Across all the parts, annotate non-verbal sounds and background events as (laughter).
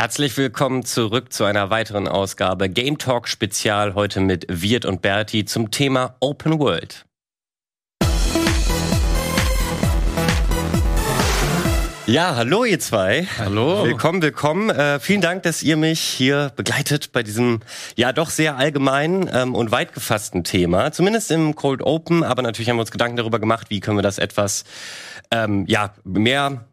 Herzlich willkommen zurück zu einer weiteren Ausgabe Game Talk Spezial heute mit Wirt und Berti zum Thema Open World. Ja, hallo ihr zwei. Hallo. Willkommen, willkommen. Äh, vielen Dank, dass ihr mich hier begleitet bei diesem ja doch sehr allgemeinen ähm, und weit gefassten Thema. Zumindest im Cold Open, aber natürlich haben wir uns Gedanken darüber gemacht, wie können wir das etwas ähm, ja mehr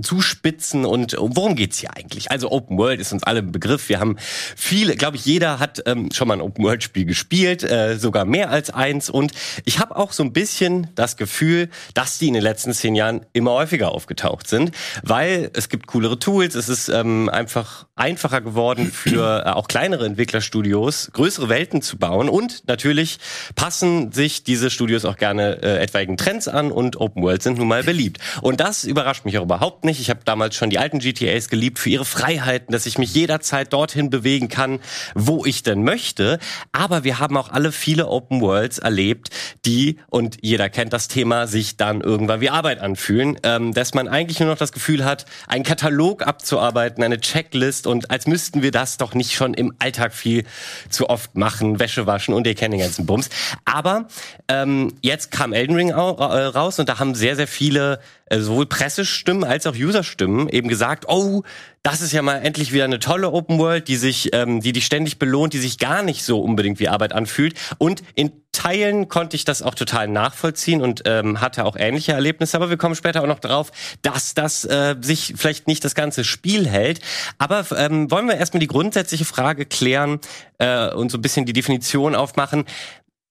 zuspitzen und worum geht's hier eigentlich? Also Open World ist uns alle ein Begriff. Wir haben viele, glaube ich, jeder hat ähm, schon mal ein Open World Spiel gespielt, äh, sogar mehr als eins. Und ich habe auch so ein bisschen das Gefühl, dass die in den letzten zehn Jahren immer häufiger aufgetaucht sind, weil es gibt coolere Tools. Es ist ähm, einfach einfacher geworden für äh, auch kleinere Entwicklerstudios größere Welten zu bauen und natürlich passen sich diese Studios auch gerne äh, etwaigen Trends an und Open World sind nun mal beliebt. Und das überrascht mich auch überhaupt überhaupt nicht. Ich habe damals schon die alten GTAs geliebt für ihre Freiheiten, dass ich mich jederzeit dorthin bewegen kann, wo ich denn möchte. Aber wir haben auch alle viele Open Worlds erlebt, die, und jeder kennt das Thema, sich dann irgendwann wie Arbeit anfühlen, ähm, dass man eigentlich nur noch das Gefühl hat, einen Katalog abzuarbeiten, eine Checklist und als müssten wir das doch nicht schon im Alltag viel zu oft machen, Wäsche waschen und ihr kennt den ganzen Bums. Aber ähm, jetzt kam Elden Ring raus und da haben sehr, sehr viele äh, sowohl Pressestimmen als auch Userstimmen eben gesagt, oh, das ist ja mal endlich wieder eine tolle Open World, die sich, ähm, die dich ständig belohnt, die sich gar nicht so unbedingt wie Arbeit anfühlt. Und in Teilen konnte ich das auch total nachvollziehen und ähm, hatte auch ähnliche Erlebnisse. Aber wir kommen später auch noch drauf, dass das äh, sich vielleicht nicht das ganze Spiel hält. Aber ähm, wollen wir erstmal die grundsätzliche Frage klären äh, und so ein bisschen die Definition aufmachen.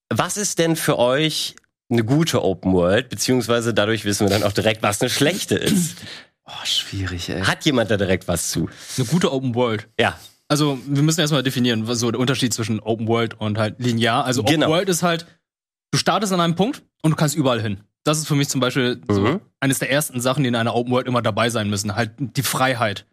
Was ist denn für euch eine gute Open World, beziehungsweise dadurch wissen wir dann auch direkt, was eine schlechte ist. (clears throat) Oh, schwierig, ey. Hat jemand da direkt was zu? Eine gute Open World. Ja. Also, wir müssen erstmal definieren, was so der Unterschied zwischen Open World und halt linear. Also, Open Genau. World ist halt, du startest an einem Punkt und du kannst überall hin. Das ist für mich zum Beispiel so Mhm. eines der ersten Sachen, die in einer Open World immer dabei sein müssen. Halt die Freiheit.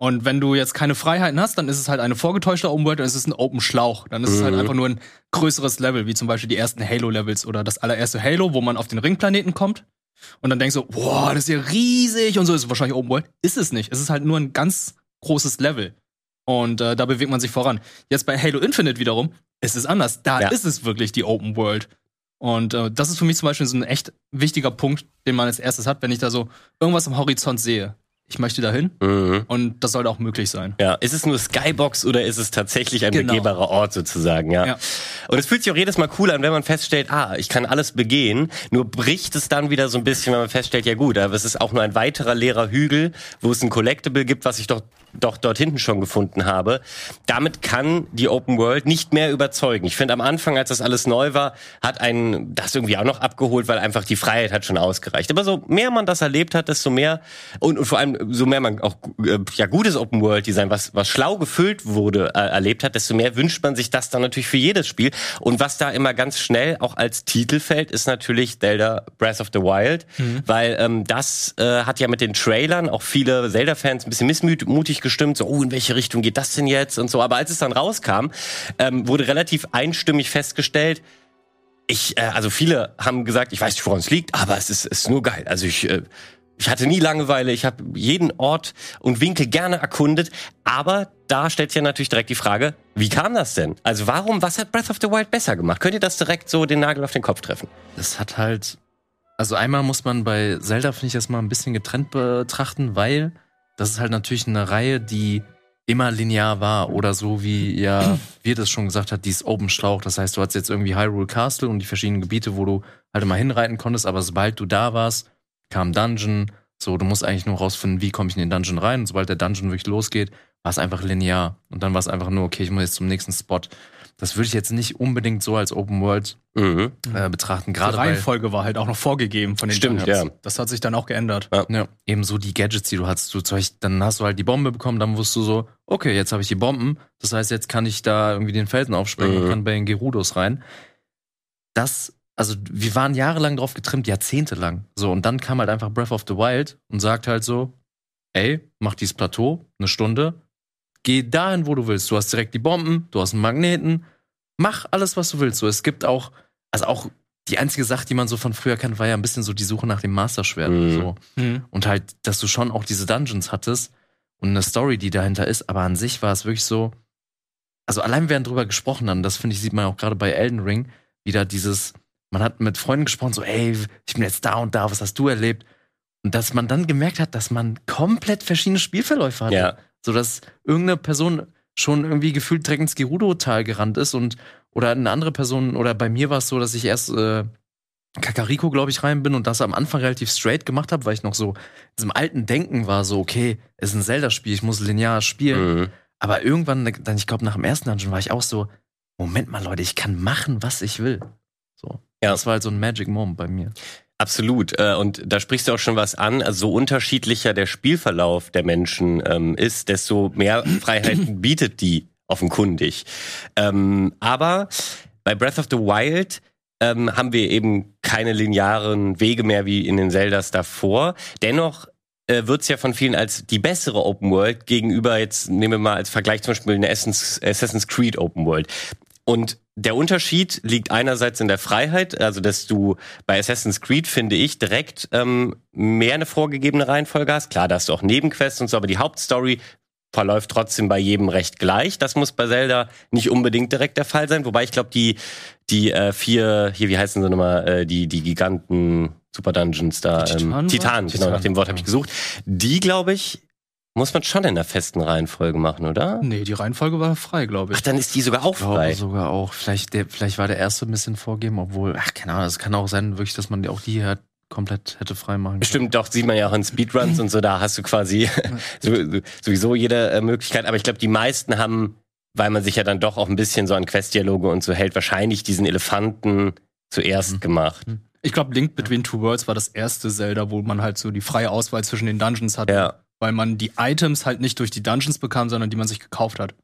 Und wenn du jetzt keine Freiheiten hast, dann ist es halt eine vorgetäuschte Open World, dann ist es ein Open Schlauch. Dann ist es halt Mhm. einfach nur ein größeres Level, wie zum Beispiel die ersten Halo-Levels oder das allererste Halo, wo man auf den Ringplaneten kommt. Und dann denkst du, boah, das ist ja riesig und so ist es wahrscheinlich Open World. Ist es nicht. Es ist halt nur ein ganz großes Level. Und äh, da bewegt man sich voran. Jetzt bei Halo Infinite wiederum ist es anders. Da Ja. ist es wirklich die Open World. Und äh, das ist für mich zum Beispiel so ein echt wichtiger Punkt, den man als erstes hat, wenn ich da so irgendwas am Horizont sehe. Ich möchte dahin Mhm. und das sollte auch möglich sein. Ja, ist es nur Skybox oder ist es tatsächlich ein Genau. begehbarer Ort sozusagen, ja. Ja. Und es fühlt sich auch jedes Mal cool an, wenn man feststellt, ah, ich kann alles begehen, nur bricht es dann wieder so ein bisschen, wenn man feststellt, ja gut, aber es ist auch nur ein weiterer leerer Hügel, wo es ein Collectible gibt, was ich doch doch dort hinten schon gefunden habe. Damit kann die Open World nicht mehr überzeugen. Ich finde am Anfang, als das alles neu war, hat einen das irgendwie auch noch abgeholt, weil einfach die Freiheit hat schon ausgereicht. Aber so mehr man das erlebt hat, desto mehr und, und vor allem so mehr man auch äh, ja gutes Open World Design, was was schlau gefüllt wurde, äh, erlebt hat, desto mehr wünscht man sich das dann natürlich für jedes Spiel. Und was da immer ganz schnell auch als Titel fällt, ist natürlich Zelda Breath of the Wild, weil ähm, das äh, hat ja mit den Trailern auch viele Zelda-Fans ein bisschen missmutig gestimmt, so, oh, in welche Richtung geht das denn jetzt und so. Aber als es dann rauskam, ähm, wurde relativ einstimmig festgestellt, ich, äh, also viele haben gesagt, ich weiß nicht, woran es liegt, aber es ist, es ist nur geil. Also ich, äh, ich hatte nie Langeweile, ich habe jeden Ort und Winkel gerne erkundet, aber da stellt sich ja natürlich direkt die Frage, wie kam das denn? Also warum, was hat Breath of the Wild besser gemacht? Könnt ihr das direkt so den Nagel auf den Kopf treffen? Das hat halt. Also einmal muss man bei Zelda, finde ich, das mal ein bisschen getrennt betrachten, weil das ist halt natürlich eine Reihe, die immer linear war oder so wie ja (clears throat) wir das schon gesagt hat, dieses Open Schlauch. Das heißt, du hattest jetzt irgendwie Hyrule Castle und die verschiedenen Gebiete, wo du halt immer hinreiten konntest, aber sobald du da warst, kam Dungeon. So, du musst eigentlich nur rausfinden, wie komme ich in den Dungeon rein. Und sobald der Dungeon wirklich losgeht, war es einfach linear. Und dann war es einfach nur, okay, ich muss jetzt zum nächsten Spot. Das würde ich jetzt nicht unbedingt so als Open World Mhm. äh, betrachten, Die gerade weil Reihenfolge war halt auch noch vorgegeben von den Stimmt, Dungeons. ja. Das hat sich dann auch geändert. ja, eben so die Gadgets, die du hast. Du, zum Beispiel, dann hast du halt die Bombe bekommen, dann wusstest du so, okay, jetzt habe ich die Bomben. Das heißt, jetzt kann ich da irgendwie den Felsen aufspringen Mhm. und kann bei den Gerudos rein. Das, also wir waren jahrelang drauf getrimmt, jahrzehntelang. So, und dann kam halt einfach Breath of the Wild und sagt halt so, ey, mach dieses Plateau, eine Stunde, geh dahin, wo du willst. Du hast direkt die Bomben, du hast einen Magneten, mach alles, was du willst. So, es gibt auch, also auch die einzige Sache, die man so von früher kennt, war ja ein bisschen so die Suche nach dem Masterschwert. Mhm. So. Und halt, dass du schon auch diese Dungeons hattest. und eine Story, die dahinter ist. Aber an sich war es wirklich so, also allein während drüber gesprochen haben, das finde ich, sieht man auch gerade bei Elden Ring, wieder dieses, man hat mit Freunden gesprochen, so, ey, ich bin jetzt da und da, was hast du erlebt? Und dass man dann gemerkt hat, dass man komplett verschiedene Spielverläufe hatte. Ja. So dass irgendeine Person schon irgendwie gefühlt direkt ins Gerudo-Tal gerannt ist und oder eine andere Person, oder bei mir war es so, dass ich erst äh, Kakariko, glaube ich, rein bin und das am Anfang relativ straight gemacht habe, weil ich noch so in diesem alten Denken war, so, okay, es ist ein Zelda-Spiel, ich muss linear spielen. Mhm. Aber irgendwann, dann, ich glaube, nach dem ersten Dungeon war ich auch so, Moment mal, Leute, ich kann machen, was ich will. Ja. Das war halt so ein Magic Moment bei mir. Absolut. Äh, Und da sprichst du auch schon was an. Also so unterschiedlicher der Spielverlauf der Menschen ähm, ist, desto mehr (clears throat) Freiheiten bietet die offenkundig. Ähm, aber bei Breath of the Wild ähm, haben wir eben keine linearen Wege mehr wie in den Zeldas davor. Dennoch äh, wird es ja von vielen als die bessere Open World gegenüber jetzt, nehmen wir mal als Vergleich zum Beispiel eine Assassin's Creed Open World. Und der Unterschied liegt einerseits in der Freiheit, also dass du bei Assassin's Creed, finde ich, direkt ähm, mehr eine vorgegebene Reihenfolge hast. Klar, da hast du auch Nebenquests und so, aber die Hauptstory verläuft trotzdem bei jedem recht gleich. Das muss bei Zelda nicht unbedingt direkt der Fall sein, wobei ich glaube, die die äh, vier, hier, wie heißen sie nochmal, äh, die, die Giganten Super Dungeons da, ähm, Titanen, Titan, genau, nach dem Wort habe ich gesucht. Die, glaube ich, muss man schon in der festen Reihenfolge machen, oder? Nee, die Reihenfolge war frei, glaube ich. Ach, dann ist die sogar auch Ich frei. sogar auch. Vielleicht, der, vielleicht war der erste ein bisschen vorgeben, obwohl, ach, keine Ahnung, es kann auch sein, wirklich, dass man auch die halt komplett hätte frei machen können. Bestimmt, doch, sieht man ja auch in Speedruns und so, da hast du quasi so, (laughs) (laughs) so- sowieso jede äh, Möglichkeit. Aber ich glaube, die meisten haben, weil man sich ja dann doch auch ein bisschen so an Questdialoge und so hält, wahrscheinlich diesen Elefanten zuerst Mhm. gemacht. Ich glaube, Link Between Two Worlds war das erste Zelda, wo man halt so die freie Auswahl zwischen den Dungeons hatte. Ja. Weil man die Items halt nicht durch die Dungeons bekam, sondern die man sich gekauft hat.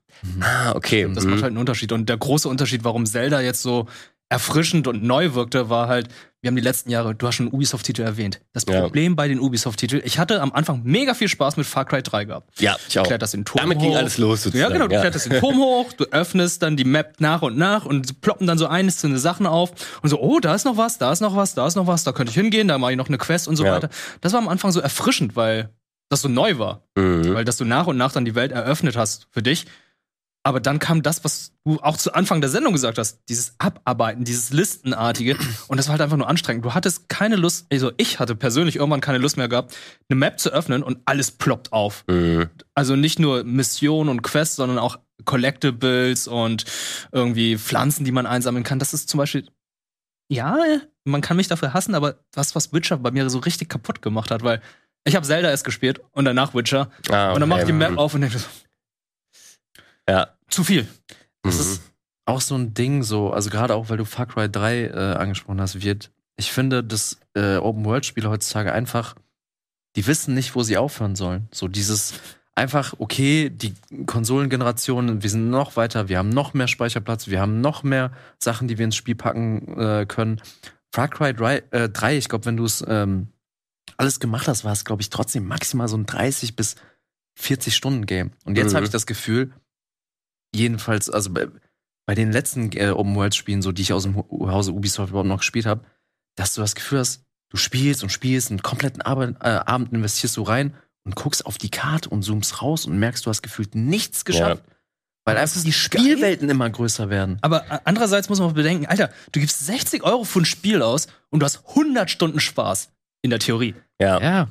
Ah, okay. Das mhm. macht halt einen Unterschied. Und der große Unterschied, warum Zelda jetzt so erfrischend und neu wirkte, war halt, wir haben die letzten Jahre, du hast schon Ubisoft-Titel erwähnt. Das Ja. Problem bei den Ubisoft-Titeln, ich hatte am Anfang mega viel Spaß mit Far Cry 3 gehabt. ja, ich Du auch. kletterst den Turm Damit hoch. ging alles los Ja, sozusagen. genau, du kletterst den Turm hoch, du öffnest dann die Map nach und nach und ploppen dann so einzelne Sachen auf und so, oh, da ist noch was, da ist noch was, da ist noch was, da könnte ich hingehen, da mache ich noch eine Quest und so Ja. weiter. Das war am Anfang so erfrischend, weil das so neu war. Mhm. Weil dass du nach und nach dann die Welt eröffnet hast für dich. Aber dann kam das, was du auch zu Anfang der Sendung gesagt hast, dieses Abarbeiten, dieses Listenartige. Und das war halt einfach nur anstrengend. Du hattest keine Lust, also ich hatte persönlich irgendwann keine Lust mehr gehabt, eine Map zu öffnen und alles ploppt auf. Mhm. Also nicht nur Missionen und Quests, sondern auch Collectibles und irgendwie Pflanzen, die man einsammeln kann. Das ist zum Beispiel, ja, man kann mich dafür hassen, aber was, was Witcher bei mir so richtig kaputt gemacht hat, weil ich habe Zelda erst gespielt und danach Witcher. Ah, Und dann mach ich die okay. Map auf und denke so, Ja. zu viel. Das Mhm. ist auch so ein Ding, so, also gerade auch, weil du Far Cry 3 äh, angesprochen hast, wird, ich finde, dass äh, Open-World-Spiele heutzutage einfach, die wissen nicht, wo sie aufhören sollen. So dieses einfach, okay, die Konsolengeneration, wir sind noch weiter, wir haben noch mehr Speicherplatz, wir haben noch mehr Sachen, die wir ins Spiel packen äh, können. Far Cry 3, äh, 3 ich glaube, wenn du es ähm, alles gemacht hast, war es, glaube ich, trotzdem maximal so ein 30 bis 40 Stunden Game. Und jetzt Mhm. habe ich das Gefühl, jedenfalls, also bei, bei den letzten äh, Open World Spielen, so die ich aus dem Hause Ubisoft überhaupt noch gespielt habe, dass du das Gefühl hast, du spielst und spielst, einen kompletten Abend, äh, Abend investierst du rein und guckst auf die Karte und zoomst raus und merkst, du hast gefühlt nichts geschafft. Weil Das einfach die geil. Spielwelten immer größer werden. Aber äh, andererseits muss man auch bedenken, Alter, du gibst 60 Euro für ein Spiel aus und du hast 100 Stunden Spaß. In der Theorie. Ja. Ja.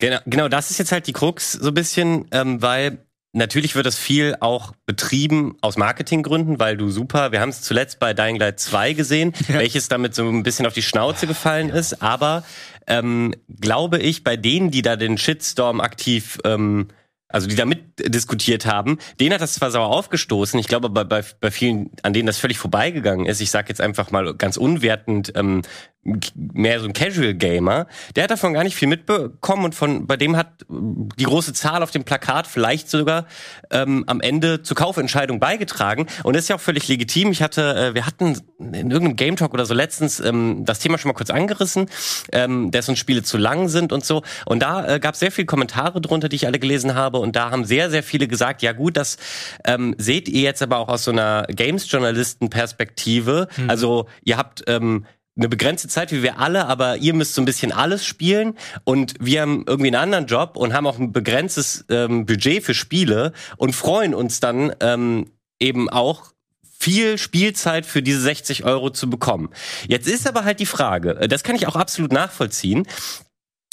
Genau, genau, das ist jetzt halt die Krux so ein bisschen, ähm, weil natürlich wird das viel auch betrieben aus Marketinggründen, weil du super, wir haben es zuletzt bei Dying Light 2 gesehen, (laughs) welches damit so ein bisschen auf die Schnauze gefallen ist, aber ähm, glaube ich, bei denen, die da den Shitstorm aktiv ähm, also die da mitdiskutiert haben, denen hat das zwar sauer aufgestoßen, ich glaube aber bei, bei vielen, an denen das völlig vorbeigegangen ist, ich sag jetzt einfach mal ganz unwertend, ähm, mehr so ein Casual Gamer, der hat davon gar nicht viel mitbekommen und von bei dem hat die große Zahl auf dem Plakat vielleicht sogar ähm, am Ende zur Kaufentscheidung beigetragen und das ist ja auch völlig legitim. Ich hatte, äh, wir hatten in irgendeinem Game Talk oder so letztens ähm, das Thema schon mal kurz angerissen, ähm, dass uns Spiele zu lang sind und so und da äh, gab es sehr viele Kommentare drunter, die ich alle gelesen habe und da haben sehr sehr viele gesagt, ja gut, das ähm, seht ihr jetzt aber auch aus so einer Games Journalisten Perspektive. Also ihr habt ähm, eine begrenzte Zeit wie wir alle, aber ihr müsst so ein bisschen alles spielen und wir haben irgendwie einen anderen Job und haben auch ein begrenztes ähm, Budget für Spiele und freuen uns dann ähm, eben auch viel Spielzeit für diese 60 Euro zu bekommen. Jetzt ist aber halt die Frage, äh, das kann ich auch absolut nachvollziehen,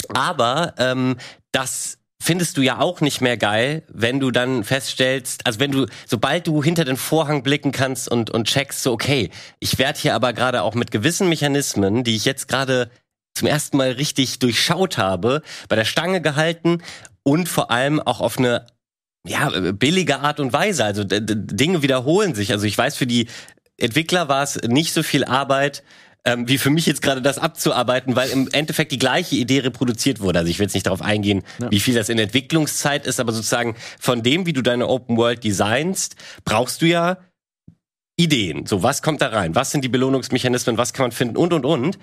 aber ähm, das findest du ja auch nicht mehr geil, wenn du dann feststellst, also wenn du, sobald du hinter den Vorhang blicken kannst und, und checkst, so, okay, ich werde hier aber gerade auch mit gewissen Mechanismen, die ich jetzt gerade zum ersten Mal richtig durchschaut habe, bei der Stange gehalten und vor allem auch auf eine ja, billige Art und Weise. Also Dinge wiederholen sich. Also ich weiß, für die Entwickler war es nicht so viel Arbeit, ähm, wie für mich jetzt gerade das abzuarbeiten, weil im Endeffekt die gleiche Idee reproduziert wurde. Also ich will jetzt nicht darauf eingehen, ja. wie viel das in Entwicklungszeit ist, aber sozusagen von dem, wie du deine Open World designst, brauchst du ja Ideen. So, was kommt da rein? Was sind die Belohnungsmechanismen? Was kann man finden? Und, und, und.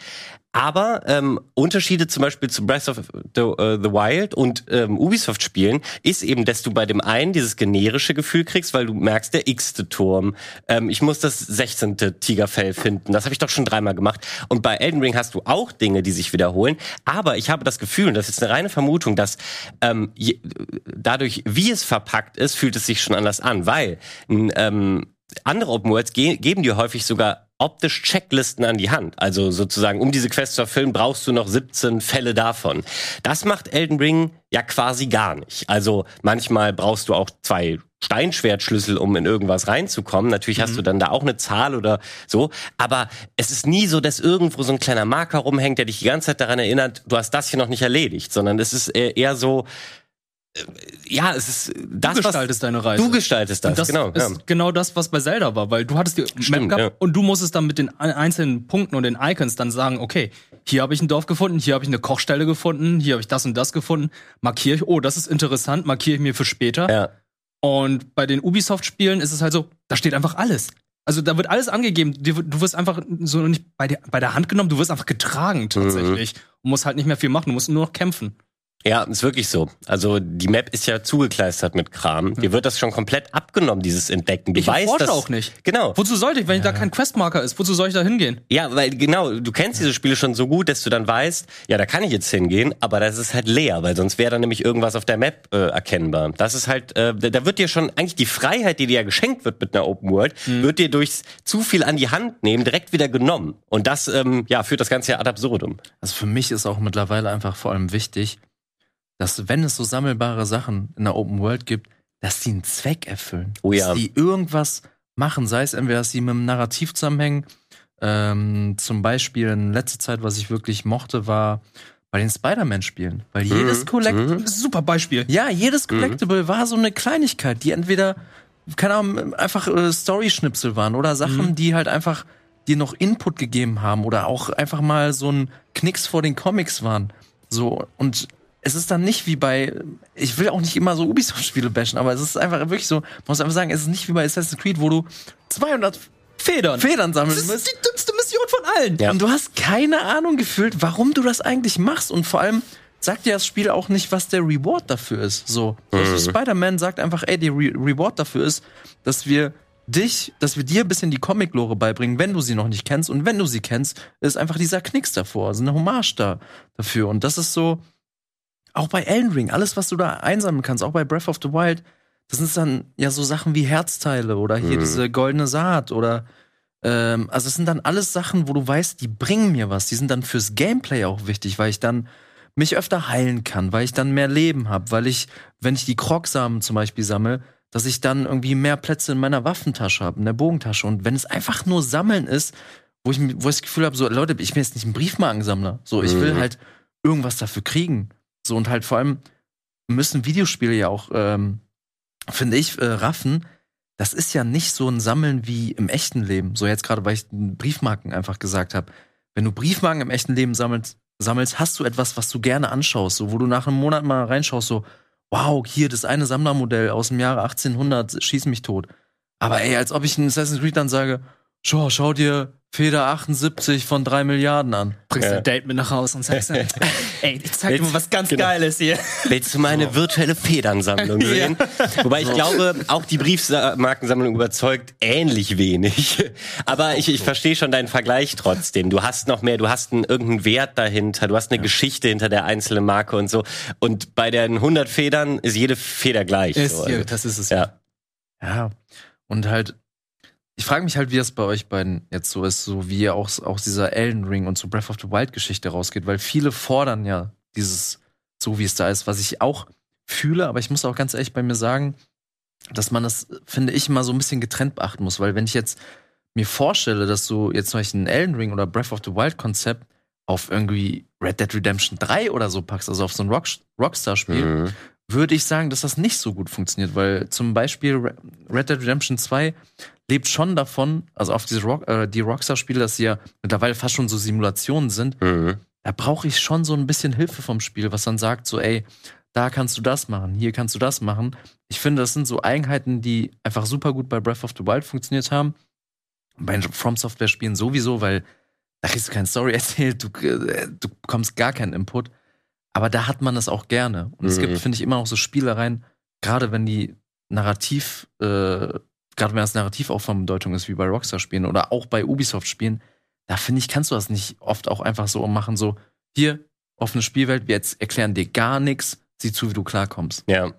Aber ähm, Unterschiede zum Beispiel zu Breath of the, uh, the Wild und ähm, Ubisoft-Spielen ist eben, dass du bei dem einen dieses generische Gefühl kriegst, weil du merkst, der x-te Turm, ähm, ich muss das 16. Tigerfell finden, das habe ich doch schon dreimal gemacht. Und bei Elden Ring hast du auch Dinge, die sich wiederholen. Aber ich habe das Gefühl, und das ist eine reine Vermutung, dass ähm, je, dadurch, wie es verpackt ist, fühlt es sich schon anders an, weil ähm, andere Open Worlds ge geben dir häufig sogar optisch Checklisten an die Hand. Also sozusagen, um diese Quest zu erfüllen, brauchst du noch 17 Fälle davon. Das macht Elden Ring ja quasi gar nicht. Also manchmal brauchst du auch zwei Steinschwertschlüssel, um in irgendwas reinzukommen. Natürlich mhm. hast du dann da auch eine Zahl oder so. Aber es ist nie so, dass irgendwo so ein kleiner Marker rumhängt, der dich die ganze Zeit daran erinnert, du hast das hier noch nicht erledigt, sondern es ist eher so, ja, es ist das, du gestaltest was, deine Reise. Du gestaltest das, das genau. Ist ja. genau das, was bei Zelda war, weil du hattest die Stimmt, Map gehabt ja. und du musstest dann mit den einzelnen Punkten und den Icons dann sagen, okay, hier habe ich ein Dorf gefunden, hier habe ich eine Kochstelle gefunden, hier habe ich das und das gefunden, markiere ich, oh, das ist interessant, markiere ich mir für später. Ja. Und bei den Ubisoft-Spielen ist es halt so, da steht einfach alles. Also da wird alles angegeben. Du wirst einfach so nicht bei der, bei der Hand genommen, du wirst einfach getragen tatsächlich. Mhm. Und musst halt nicht mehr viel machen, du musst nur noch kämpfen. Ja, ist wirklich so. Also die Map ist ja zugekleistert mit Kram. Hm. Dir wird das schon komplett abgenommen, dieses Entdecken. Du ich weißt das auch nicht. Genau. Wozu sollte ich, wenn ja. da kein Questmarker ist? Wozu soll ich da hingehen? Ja, weil genau, du kennst diese Spiele schon so gut, dass du dann weißt, ja, da kann ich jetzt hingehen, aber das ist halt leer, weil sonst wäre da nämlich irgendwas auf der Map äh, erkennbar. Das ist halt, äh, da wird dir schon eigentlich die Freiheit, die dir ja geschenkt wird mit einer Open World, hm. wird dir durchs zu viel an die Hand nehmen direkt wieder genommen. Und das, ähm, ja, führt das Ganze ja ad absurdum. Also für mich ist auch mittlerweile einfach vor allem wichtig, dass wenn es so sammelbare Sachen in der Open World gibt, dass die einen Zweck erfüllen. Oh ja. Dass die irgendwas machen, sei es entweder, dass sie mit dem Narrativ zusammenhängen. Ähm, zum Beispiel in letzter Zeit, was ich wirklich mochte, war bei den Spider-Man-Spielen. Weil Mhm. jedes Collectible, Mhm. Super Beispiel. ja, jedes Collectible war so eine Kleinigkeit, die entweder, keine Ahnung, einfach äh, Story-Schnipsel waren oder Sachen, Mhm. die halt einfach dir noch Input gegeben haben oder auch einfach mal so ein Knicks vor den Comics waren. So, und es ist dann nicht wie bei, ich will auch nicht immer so Ubisoft-Spiele bashen, aber es ist einfach wirklich so, man muss einfach sagen, es ist nicht wie bei Assassin's Creed, wo du 200 Federn. Federn sammeln Das ist musst. die dümmste Mission von allen. Ja. Und du hast keine Ahnung gefühlt, warum du das eigentlich machst. Und vor allem sagt dir das Spiel auch nicht, was der Reward dafür ist. So, also Spider-Man sagt einfach, ey, der Re Reward dafür ist, dass wir dich, dass wir dir ein bisschen die Comic-Lore beibringen, wenn du sie noch nicht kennst. Und wenn du sie kennst, ist einfach dieser Knicks davor, also eine Hommage da dafür. Und das ist so, auch bei Elden Ring, alles, was du da einsammeln kannst, auch bei Breath of the Wild, das sind dann ja so Sachen wie Herzteile oder hier Mhm. diese goldene Saat oder ähm, also es sind dann alles Sachen, wo du weißt, die bringen mir was. Die sind dann fürs Gameplay auch wichtig, weil ich dann mich öfter heilen kann, weil ich dann mehr Leben habe, weil ich, wenn ich die Krogsamen zum Beispiel sammle, dass ich dann irgendwie mehr Plätze in meiner Waffentasche habe, in der Bogentasche. Und wenn es einfach nur Sammeln ist, wo ich, wo ich das Gefühl habe, so Leute, ich bin jetzt nicht ein Briefmarkensammler. So, ich will Mhm. halt irgendwas dafür kriegen. So und halt vor allem müssen Videospiele ja auch, ähm, finde ich, äh, raffen. Das ist ja nicht so ein Sammeln wie im echten Leben. So jetzt gerade, weil ich Briefmarken einfach gesagt habe. Wenn du Briefmarken im echten Leben sammelst, sammelst, hast du etwas, was du gerne anschaust, so wo du nach einem Monat mal reinschaust, so wow, hier das eine Sammlermodell aus dem Jahre 1800, schieß mich tot. Aber ey, als ob ich in Assassin's Creed dann sage, schau, schau dir Feder 78 von 3 Milliarden an. Bringst Ja. ein Date mit nach Hause und sagst, dann, (laughs) ey, ich zeig dir mal was ganz Genau. Geiles hier. Willst du meine virtuelle Federnsammlung (laughs) sehen? Wobei ich glaube, auch die Briefmarkensammlung überzeugt ähnlich wenig. Aber ich, ich verstehe schon deinen Vergleich trotzdem. Du hast noch mehr, du hast einen, irgendeinen Wert dahinter, du hast eine Geschichte hinter der einzelnen Marke und so. Und bei den 100 Federn ist jede Feder gleich. Ist, so. das ist es. ja. Ja. Und halt, ich frage mich halt, wie das bei euch beiden jetzt so ist, so wie auch aus dieser Elden Ring und so Breath of the Wild Geschichte rausgeht, weil viele fordern ja dieses, so wie es da ist, was ich auch fühle, aber ich muss auch ganz ehrlich bei mir sagen, dass man das, finde ich, mal so ein bisschen getrennt beachten muss, weil wenn ich jetzt mir vorstelle, dass du jetzt zum Beispiel ein Elden Ring oder Breath of the Wild Konzept auf irgendwie Red Dead Redemption 3 oder so packst, also auf so ein Rock Rockstar-Spiel, Mhm. würde ich sagen, dass das nicht so gut funktioniert, weil zum Beispiel Re- Red Dead Redemption 2 lebt schon davon, also auf diese Rock, äh, die Rockstar-Spiele, dass sie ja mittlerweile fast schon so Simulationen sind, Mhm. da brauche ich schon so ein bisschen Hilfe vom Spiel, was dann sagt, so, ey, da kannst du das machen, hier kannst du das machen. Ich finde, das sind so Eigenheiten, die einfach super gut bei Breath of the Wild funktioniert haben. Bei From Software-Spielen sowieso, weil da kriegst du keine Story (laughs) erzählt, du, äh, du bekommst gar keinen Input. Aber da hat man das auch gerne. Und es Mhm. gibt, finde ich, immer auch so Spielereien, gerade wenn die Narrativ, äh, gerade wenn das Narrativ auch von Bedeutung ist, wie bei Rockstar-Spielen oder auch bei Ubisoft-Spielen, da finde ich, kannst du das nicht oft auch einfach so machen, so, hier, offene Spielwelt, wir jetzt erklären dir gar nichts, sieh zu, wie du klarkommst. Ja.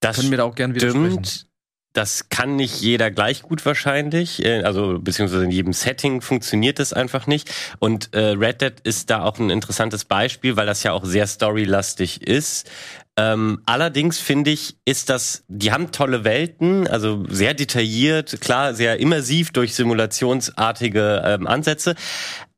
Das Können wir da auch gerne widersprechen. Stimmt. Das kann nicht jeder gleich gut wahrscheinlich. Äh, Also beziehungsweise in jedem Setting funktioniert das einfach nicht. Und äh, Red Dead ist da auch ein interessantes Beispiel, weil das ja auch sehr storylastig ist. Ähm, allerdings finde ich, ist das, die haben tolle Welten, also sehr detailliert, klar, sehr immersiv durch simulationsartige ähm, Ansätze.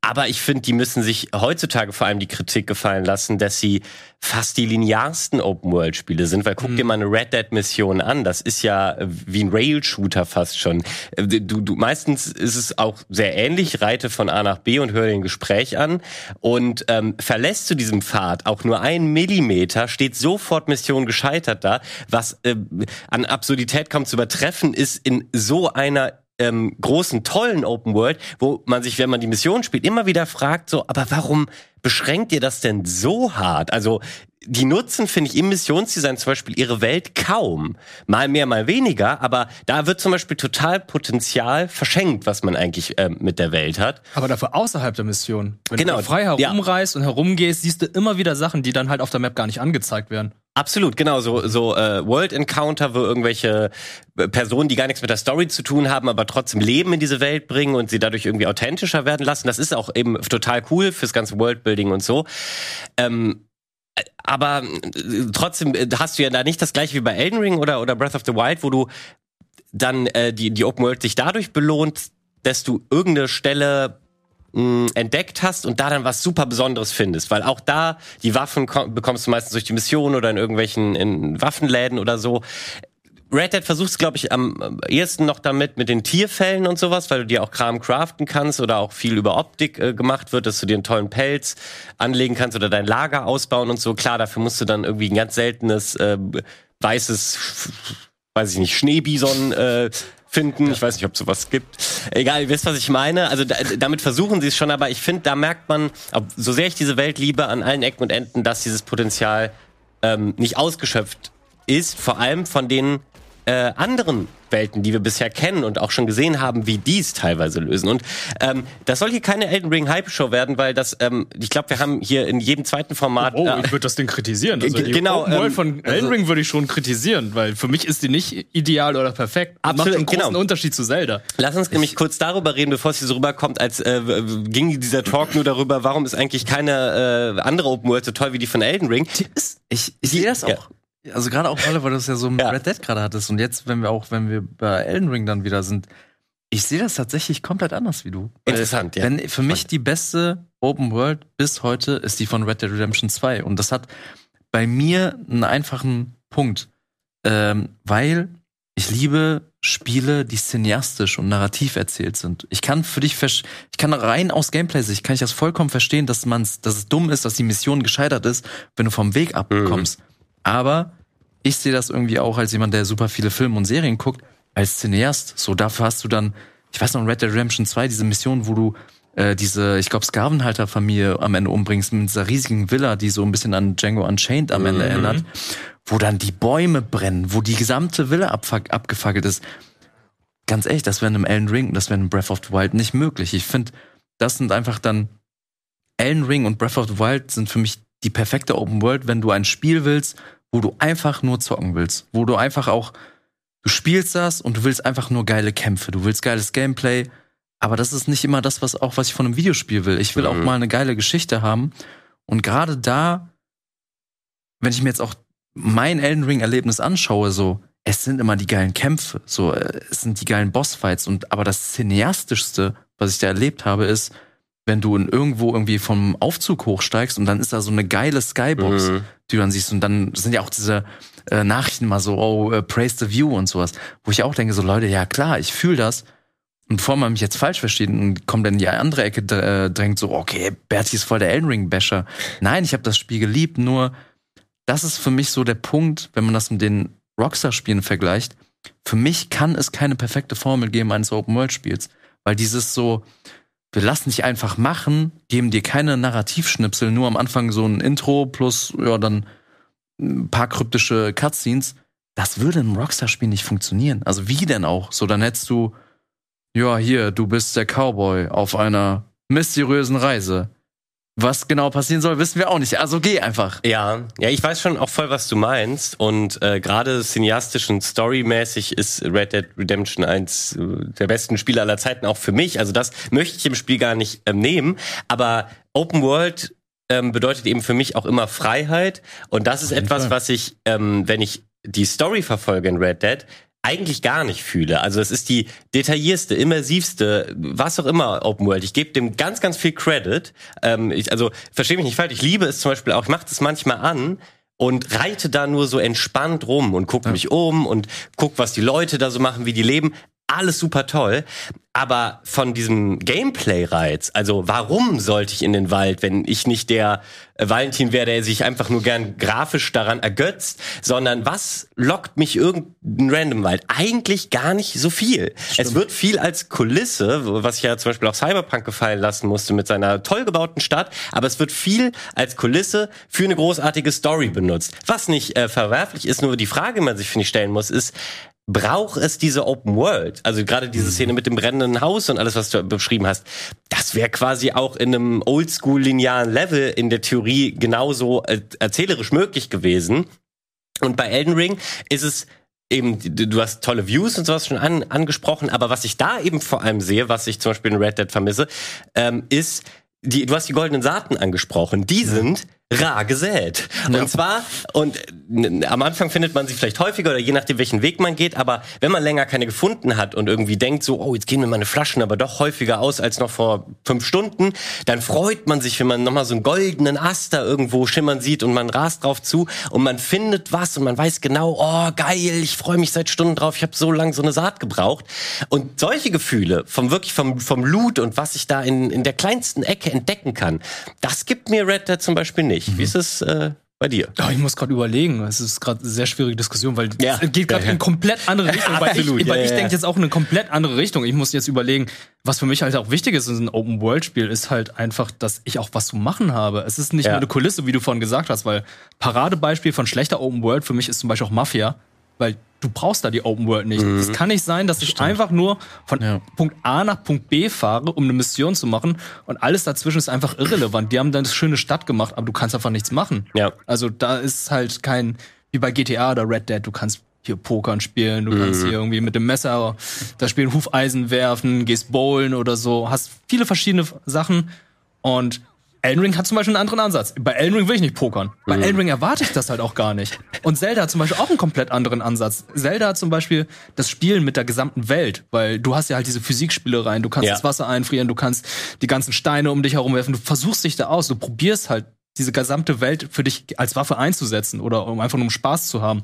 Aber ich finde, die müssen sich heutzutage vor allem die Kritik gefallen lassen, dass sie fast die linearsten Open-World-Spiele sind, weil guck dir mal eine Red Dead-Mission an. Das ist ja äh, wie ein Rail-Shooter fast schon. Äh, Du, du, meistens ist es auch sehr ähnlich, reite von A nach B und höre den Gespräch an. Und ähm, verlässt du diesem Pfad auch nur einen Millimeter, steht sofort Mission gescheitert da, was äh, an Absurdität kaum zu übertreffen ist in so einer ähm, großen, tollen Open World, wo man sich, wenn man die Mission spielt, immer wieder fragt, so, aber warum beschränkt ihr das denn so hart? Also, die nutzen, finde ich, im Missionsdesign zum Beispiel ihre Welt kaum. Mal mehr, mal weniger, aber da wird zum Beispiel total Potenzial verschenkt, was man eigentlich ähm, mit der Welt hat. Aber dafür außerhalb der Mission. Wenn Genau, du frei ja. herumreist und herumgehst, siehst du immer wieder Sachen, die dann halt auf der Map gar nicht angezeigt werden. Absolut, genau, so, so äh, World Encounter, wo irgendwelche äh, Personen, die gar nichts mit der Story zu tun haben, aber trotzdem Leben in diese Welt bringen und sie dadurch irgendwie authentischer werden lassen. Das ist auch eben total cool fürs ganze Worldbuilding und so. Ähm, äh, aber äh, trotzdem äh, hast du ja da nicht das gleiche wie bei Elden Ring oder, oder Breath of the Wild, wo du dann äh, die, die Open World sich dadurch belohnt, dass du irgendeine Stelle mh, entdeckt hast und da dann was super Besonderes findest, weil auch da die Waffen kom- bekommst du meistens durch die Mission oder in irgendwelchen in Waffenläden oder so. Red Dead versucht es, glaube ich, am ehesten noch damit mit den Tierfällen und sowas, weil du dir auch Kram craften kannst oder auch viel über Optik äh, gemacht wird, dass du dir einen tollen Pelz anlegen kannst oder dein Lager ausbauen und so. Klar, dafür musst du dann irgendwie ein ganz seltenes äh, weißes, weiß ich nicht, Schneebison äh, finden. Ich weiß nicht, ob sowas gibt. Egal, ihr wisst, was ich meine. Also da, damit versuchen sie es schon, aber ich finde, da merkt man, so sehr ich diese Welt liebe, an allen Ecken und Enden, dass dieses Potenzial ähm, nicht ausgeschöpft ist, vor allem von den äh, anderen Welten, die wir bisher kennen und auch schon gesehen haben, wie die es teilweise lösen. Und ähm, das soll hier keine Elden Ring Hype Show werden, weil das, ähm, ich glaube, wir haben hier in jedem zweiten Format. Oh, äh, ich würde das Ding kritisieren. Also die genau, Open World ähm, von Elden also- Ring würde ich schon kritisieren, weil für mich ist die nicht ideal oder perfekt. Das macht Absolut, schon einen großen genau. Unterschied zu Zelda. Lass uns nämlich kurz darüber reden, bevor es hier so rüberkommt, als äh, ging dieser Talk nur darüber, warum ist eigentlich keine äh, andere Open World so toll wie die von Elden Ring. Ich, ich sehe das Ja. Also gerade auch, Rolle, weil du es ja so mit Ja. Red Dead gerade hattest und jetzt, wenn wir auch, wenn wir bei Elden Ring dann wieder sind, ich sehe das tatsächlich komplett anders wie du. Interessant, ja. Wenn, für mich die beste Open World bis heute ist die von Red Dead Redemption 2 und das hat bei mir einen einfachen Punkt, ähm, weil ich liebe Spiele, die cineastisch und narrativ erzählt sind. Ich kann für dich, ich kann rein aus Gameplay-Sicht, kann ich das vollkommen verstehen, dass man's, dass es dumm ist, dass die Mission gescheitert ist, wenn du vom Weg abkommst. Aber ich sehe das irgendwie auch als jemand, der super viele Filme und Serien guckt, als Cineast. So, dafür hast du dann ich weiß noch, in Red Dead Redemption 2, diese Mission, wo du äh, diese, ich glaube, Sklavenhalterfamilie am Ende umbringst mit dieser riesigen Villa, die so ein bisschen an Django Unchained am Ende Mhm. erinnert, wo dann die Bäume brennen, wo die gesamte Villa abgefackelt ist. Ganz ehrlich, das wäre in einem Elden Ring, das wäre in Breath of the Wild nicht möglich. Ich finde, das sind einfach dann Elden Ring und Breath of the Wild sind für mich die perfekte Open World, wenn du ein Spiel willst, wo du einfach nur zocken willst, wo du einfach auch du spielst das und du willst einfach nur geile Kämpfe, du willst geiles Gameplay, aber das ist nicht immer das, was auch was ich von einem Videospiel will. Ich will auch Mhm. mal eine geile Geschichte haben und gerade da, wenn ich mir jetzt auch mein Elden Ring Erlebnis anschaue, so es sind immer die geilen Kämpfe, so äh, es sind die geilen Bossfights und aber das cineastischste, was ich da erlebt habe, ist wenn du in irgendwo irgendwie vom Aufzug hochsteigst und dann ist da so eine geile Skybox, Mhm. die du dann siehst. Und dann sind ja auch diese äh, Nachrichten mal so, oh, äh, praise the view und sowas. Wo ich auch denke, so Leute, ja klar, ich fühle das. Und bevor man mich jetzt falsch versteht und kommt dann in die andere Ecke äh, drängt, so, okay, Bertie ist voll der Elden Ring-Basher. Nein, ich habe das Spiel geliebt, nur das ist für mich so der Punkt, wenn man das mit den Rockstar-Spielen vergleicht. Für mich kann es keine perfekte Formel geben eines Open-World-Spiels. Weil dieses so, wir lassen dich einfach machen, geben dir keine Narrativschnipsel, nur am Anfang so ein Intro plus, ja, dann ein paar kryptische Cutscenes. Das würde im Rockstar-Spiel nicht funktionieren. Also wie denn auch? So, dann hättest du, ja, hier, du bist der Cowboy auf einer mysteriösen Reise. Was genau passieren soll, wissen wir auch nicht. Also geh einfach. Ja, ja, ich weiß schon auch voll, was du meinst. Und äh, gerade cineastisch und storymäßig ist Red Dead Redemption eins äh, der besten Spiele aller Zeiten, auch für mich. Also das möchte ich im Spiel gar nicht ähm, nehmen. Aber Open World ähm, bedeutet eben für mich auch immer Freiheit. Und das ist etwas, was ich, ähm, wenn ich die Story verfolge in Red Dead, eigentlich gar nicht fühle. Also es ist die detaillierste, immersivste, was auch immer Open World. Ich gebe dem ganz, ganz viel Credit. Ähm, ich, also verstehe mich nicht falsch. Ich liebe es zum Beispiel auch. Ich mache das manchmal an und reite da nur so entspannt rum und gucke mich um und guck, was die Leute da so machen, wie die leben. Alles super toll. Aber von diesem Gameplay-Reiz, also warum sollte ich in den Wald, wenn ich nicht der äh, Valentin wäre, der sich einfach nur gern grafisch daran ergötzt, sondern was lockt mich irgendein random Wald? Eigentlich gar nicht so viel. Es wird viel als Kulisse, was ich ja zum Beispiel auch Cyberpunk gefallen lassen musste mit seiner toll gebauten Stadt, aber es wird viel als Kulisse für eine großartige Story benutzt. Was nicht äh, verwerflich ist, nur die Frage, die man sich, finde ich, stellen muss, ist, braucht es diese Open World? Also gerade diese Szene mit dem brennenden Haus und alles, was du beschrieben hast, das wäre quasi auch in einem oldschool linearen Level in der Theorie genauso äh, erzählerisch möglich gewesen. Und bei Elden Ring ist es eben, du du hast tolle Views und sowas schon an, angesprochen, aber was ich da eben vor allem sehe, was ich zum Beispiel in Red Dead vermisse, ähm, ist, die, du hast die goldenen Saaten angesprochen, die sind rar gesät. Und zwar, und am Anfang findet man sie vielleicht häufiger oder je nachdem, welchen Weg man geht, aber wenn man länger keine gefunden hat und irgendwie denkt so, oh, jetzt gehen mir meine Flaschen aber doch häufiger aus als noch vor fünf Stunden, dann freut man sich, wenn man nochmal so einen goldenen Ast da irgendwo schimmern sieht und man rast drauf zu und man findet was und man weiß genau, oh, geil, ich freue mich seit Stunden drauf, ich habe so lange so eine Saat gebraucht. Und solche Gefühle, vom wirklich vom, vom Loot und was ich da in, in der kleinsten Ecke entdecken kann, das gibt mir Red Dead zum Beispiel nicht. Wie ist es äh, bei dir? Ja, ich muss gerade überlegen. Es ist gerade eine sehr schwierige Diskussion, weil Ja. es geht gerade in komplett andere (laughs) Richtung. weil Absolut, ich, ja, weil ich ja, denke ja. jetzt auch in eine komplett andere Richtung. Ich muss jetzt überlegen, was für mich halt auch wichtig ist in so einem Open-World-Spiel, ist halt einfach, dass ich auch was zu machen habe. Es ist nicht Ja. nur eine Kulisse, wie du vorhin gesagt hast, weil Paradebeispiel von schlechter Open-World für mich ist zum Beispiel auch Mafia, weil du brauchst da die Open-World nicht. Mhm. Es kann nicht sein, dass ich einfach nur von Ja. Punkt A nach Punkt B fahre, um eine Mission zu machen und alles dazwischen ist einfach irrelevant. Die haben dann eine schöne Stadt gemacht, aber du kannst einfach nichts machen. Ja. Also da ist halt kein, wie bei GTA oder Red Dead, du kannst hier Pokern spielen, du kannst hier irgendwie mit dem Messer das Spiel Hufeisen werfen, gehst bowlen oder so, hast viele verschiedene Sachen und Elden Ring hat zum Beispiel einen anderen Ansatz. Bei Elden Ring will ich nicht pokern. Bei Elden Ring erwarte ich das halt auch gar nicht. Und Zelda hat zum Beispiel auch einen komplett anderen Ansatz. Zelda hat zum Beispiel das Spielen mit der gesamten Welt, weil du hast ja halt diese Physikspielereien. Du kannst Ja. das Wasser einfrieren, du kannst die ganzen Steine um dich herum werfen. Du versuchst dich da aus. Du probierst halt diese gesamte Welt für dich als Waffe einzusetzen oder um einfach nur um Spaß zu haben.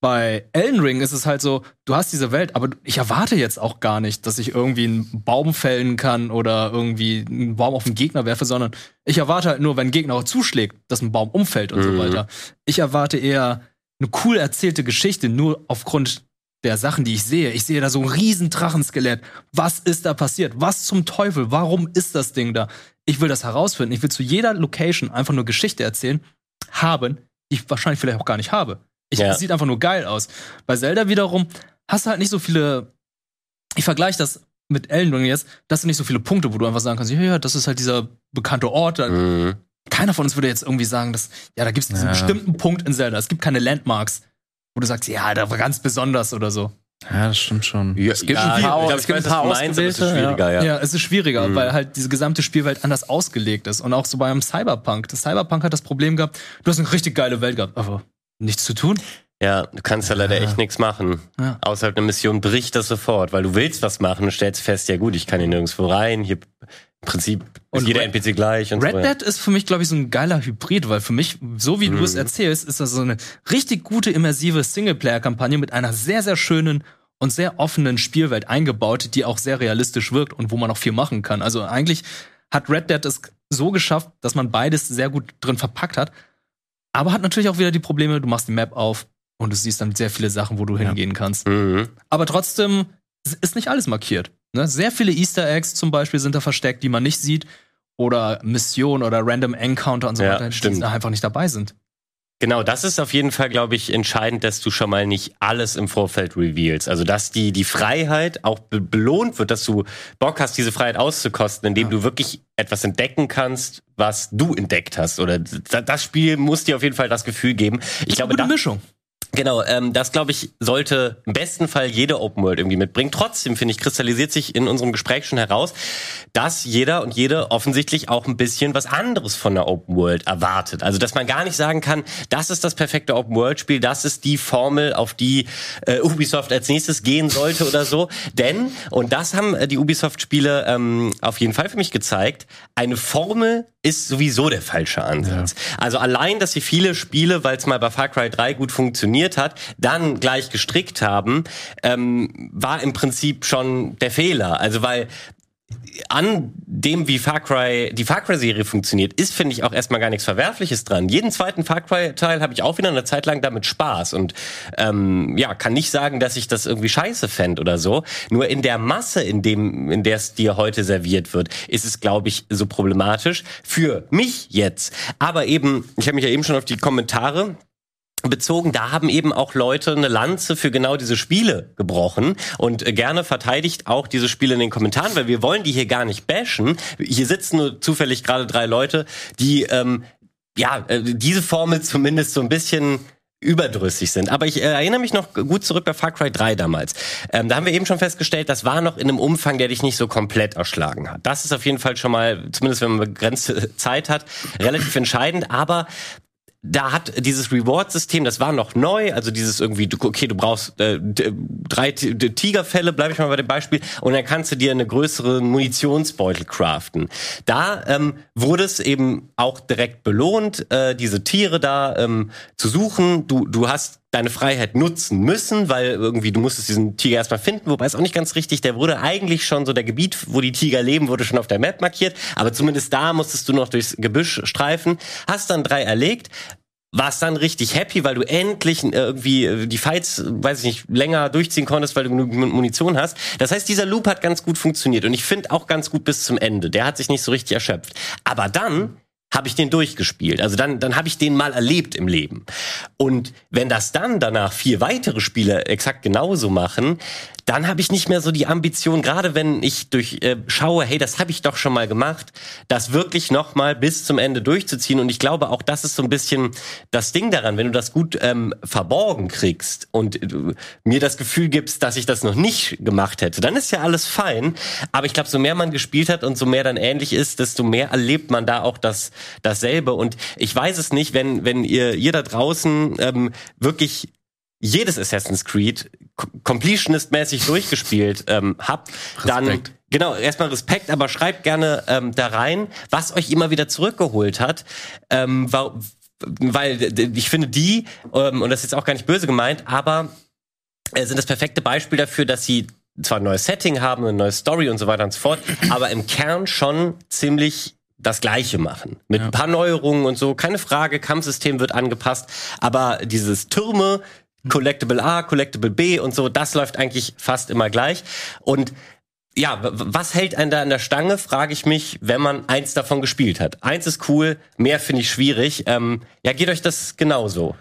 Bei Elden Ring ist es halt so, du hast diese Welt, aber ich erwarte jetzt auch gar nicht, dass ich irgendwie einen Baum fällen kann oder irgendwie einen Baum auf einen Gegner werfe, sondern ich erwarte halt nur, wenn ein Gegner auch zuschlägt, dass ein Baum umfällt und so Mhm. weiter. Ich erwarte eher eine cool erzählte Geschichte, nur aufgrund der Sachen, die ich sehe. Ich sehe da so ein riesen Drachenskelett. Was ist da passiert? Was zum Teufel? Warum ist das Ding da? Ich will das herausfinden. Ich will zu jeder Location einfach nur Geschichte erzählen, haben, die ich wahrscheinlich vielleicht auch gar nicht habe. Ich, Ja. Sieht einfach nur geil aus. Bei Zelda wiederum hast du halt nicht so viele. Ich vergleiche das mit Elden Ring jetzt, das sind nicht so viele Punkte, wo du einfach sagen kannst, ja, ja, das ist halt dieser bekannte Ort. Mhm. Keiner von uns würde jetzt irgendwie sagen, dass, ja, da gibt es diesen Ja. bestimmten Punkt in Zelda. Es gibt keine Landmarks, wo du sagst, ja, da war ganz besonders oder so. Ja, das stimmt schon. Ja, es gibt ja, ein paar, ich glaub, es gibt ein paar aber es ist ausgewählte. schwieriger, Ja. ja. es ist schwieriger, Mhm. weil halt diese gesamte Spielwelt anders ausgelegt ist. Und auch so beim Cyberpunk. Das Cyberpunk hat das Problem gehabt, du hast eine richtig geile Welt gehabt, aber nichts zu tun. Ja, du kannst ja leider Ja. echt nichts machen. Ja. Außerhalb einer Mission bricht das sofort, weil du willst was machen und stellst fest, ja gut, ich kann hier nirgendwo rein, hier im Prinzip ist Und jeder Red- NPC gleich und Red so. ja. Dead ist für mich, glaube ich, so ein geiler Hybrid, weil für mich, so wie du es Mhm. erzählst, ist das so eine richtig gute, immersive Singleplayer-Kampagne mit einer sehr, sehr schönen und sehr offenen Spielwelt eingebaut, die auch sehr realistisch wirkt und wo man auch viel machen kann. Also eigentlich hat Red Dead es so geschafft, dass man beides sehr gut drin verpackt hat, aber hat natürlich auch wieder die Probleme, du machst die Map auf und du siehst dann sehr viele Sachen, wo du Ja. hingehen kannst. Mhm. Aber trotzdem ist nicht alles markiert. Ne? Sehr viele Easter Eggs zum Beispiel sind da versteckt, die man nicht sieht. Oder Missionen oder Random Encounter und so Ja, weiter, die einfach nicht dabei sind. Genau, das ist auf jeden Fall, glaube ich, entscheidend, dass du schon mal nicht alles im Vorfeld revealst. Also, dass die, die Freiheit auch be belohnt wird, dass du Bock hast, diese Freiheit auszukosten, indem du wirklich etwas entdecken kannst, was du entdeckt hast. Oder da- das Spiel muss dir auf jeden Fall das Gefühl geben. Ich glaube, Gute da, Mischung. Genau, ähm, das glaube ich sollte im besten Fall jede Open World irgendwie mitbringen. Trotzdem finde ich kristallisiert sich in unserem Gespräch schon heraus, dass jeder und jede offensichtlich auch ein bisschen was anderes von der Open World erwartet. Also dass man gar nicht sagen kann, das ist das perfekte Open World Spiel, das ist die Formel, auf die äh, Ubisoft als nächstes gehen sollte oder so. Denn und das haben äh, die Ubisoft Spiele ähm, auf jeden Fall für mich gezeigt, eine Formel ist sowieso der falsche Ansatz. Also allein, dass sie viele Spiele, weil es mal bei Far Cry 3 gut funktioniert hat, dann gleich gestrickt haben, ähm, war im Prinzip schon der Fehler. Also weil an dem, wie Far Cry, die Far Cry-Serie funktioniert, ist, finde ich, auch erstmal gar nichts Verwerfliches dran. Jeden zweiten Far Cry-Teil habe ich auch wieder eine Zeit lang damit Spaß und ähm, ja, kann nicht sagen, dass ich das irgendwie scheiße fänd oder so. Nur in der Masse, in in der es dir heute serviert wird, ist es, glaube ich, so problematisch für mich jetzt. Aber eben, ich habe mich ja eben schon auf die Kommentare bezogen, da haben eben auch Leute eine Lanze für genau diese Spiele gebrochen und äh, gerne verteidigt auch diese Spiele in den Kommentaren, weil wir wollen die hier gar nicht bashen. Hier sitzen nur zufällig gerade drei Leute, die ähm, ja äh, diese Formel zumindest so ein bisschen überdrüssig sind. Aber ich äh, erinnere mich noch gut zurück bei Far Cry 3 damals. Ähm, da haben wir eben schon festgestellt, das war noch in einem Umfang, der dich nicht so komplett erschlagen hat. Das ist auf jeden Fall schon mal, zumindest wenn man begrenzte Zeit hat, relativ entscheidend. Aber da hat dieses Reward-System, das war noch neu, also dieses irgendwie, du, okay, du brauchst äh, drei Tigerfälle, bleibe ich mal bei dem Beispiel, und dann kannst du dir eine größere Munitionsbeutel craften. Da ähm, wurde es eben auch direkt belohnt, äh, diese Tiere da ähm, zu suchen. Du, du hast deine Freiheit nutzen müssen, weil irgendwie du musstest diesen Tiger erstmal finden, wobei ist auch nicht ganz richtig, der wurde eigentlich schon so der Gebiet, wo die Tiger leben, wurde schon auf der Map markiert, aber zumindest da musstest du noch durchs Gebüsch streifen, hast dann drei erlegt, warst dann richtig happy, weil du endlich äh, irgendwie äh, die Fights, weiß ich nicht, länger durchziehen konntest, weil du genug Mun- Munition hast. Das heißt, dieser Loop hat ganz gut funktioniert und ich finde auch ganz gut bis zum Ende. Der hat sich nicht so richtig erschöpft. Aber dann habe ich den durchgespielt. Also dann, dann habe ich den mal erlebt im Leben. Und wenn das dann danach vier weitere Spiele exakt genauso machen, dann habe ich nicht mehr so die Ambition, gerade wenn ich durch äh, schaue, hey, das habe ich doch schon mal gemacht, das wirklich noch mal bis zum Ende durchzuziehen. Und ich glaube, auch das ist so ein bisschen das Ding daran, wenn du das gut ähm, verborgen kriegst und du mir das Gefühl gibst, dass ich das noch nicht gemacht hätte, dann ist ja alles fein. Aber ich glaube, so mehr man gespielt hat und so mehr dann ähnlich ist, desto mehr erlebt man da auch das dasselbe. Und ich weiß es nicht, wenn wenn ihr ihr da draußen ähm, wirklich jedes Assassin's Creed co- Completionist-mäßig durchgespielt ähm, habt, dann Respekt. genau erstmal Respekt, aber schreibt gerne ähm, da rein, was euch immer wieder zurückgeholt hat, ähm, wa- weil ich finde die ähm, und das ist jetzt auch gar nicht böse gemeint, aber äh, sind das perfekte Beispiel dafür, dass sie zwar ein neues Setting haben, eine neue Story und so weiter und so fort, aber im Kern schon ziemlich das Gleiche machen. Mit ein paar Neuerungen und so, keine Frage, Kampfsystem wird angepasst, aber dieses Türme, Collectible A, Collectible B und so, das läuft eigentlich fast immer gleich. Und ja, was hält einen da an der Stange, frage ich mich, wenn man eins davon gespielt hat. Eins ist cool, mehr finde ich schwierig. Ähm, ja, geht euch das genauso?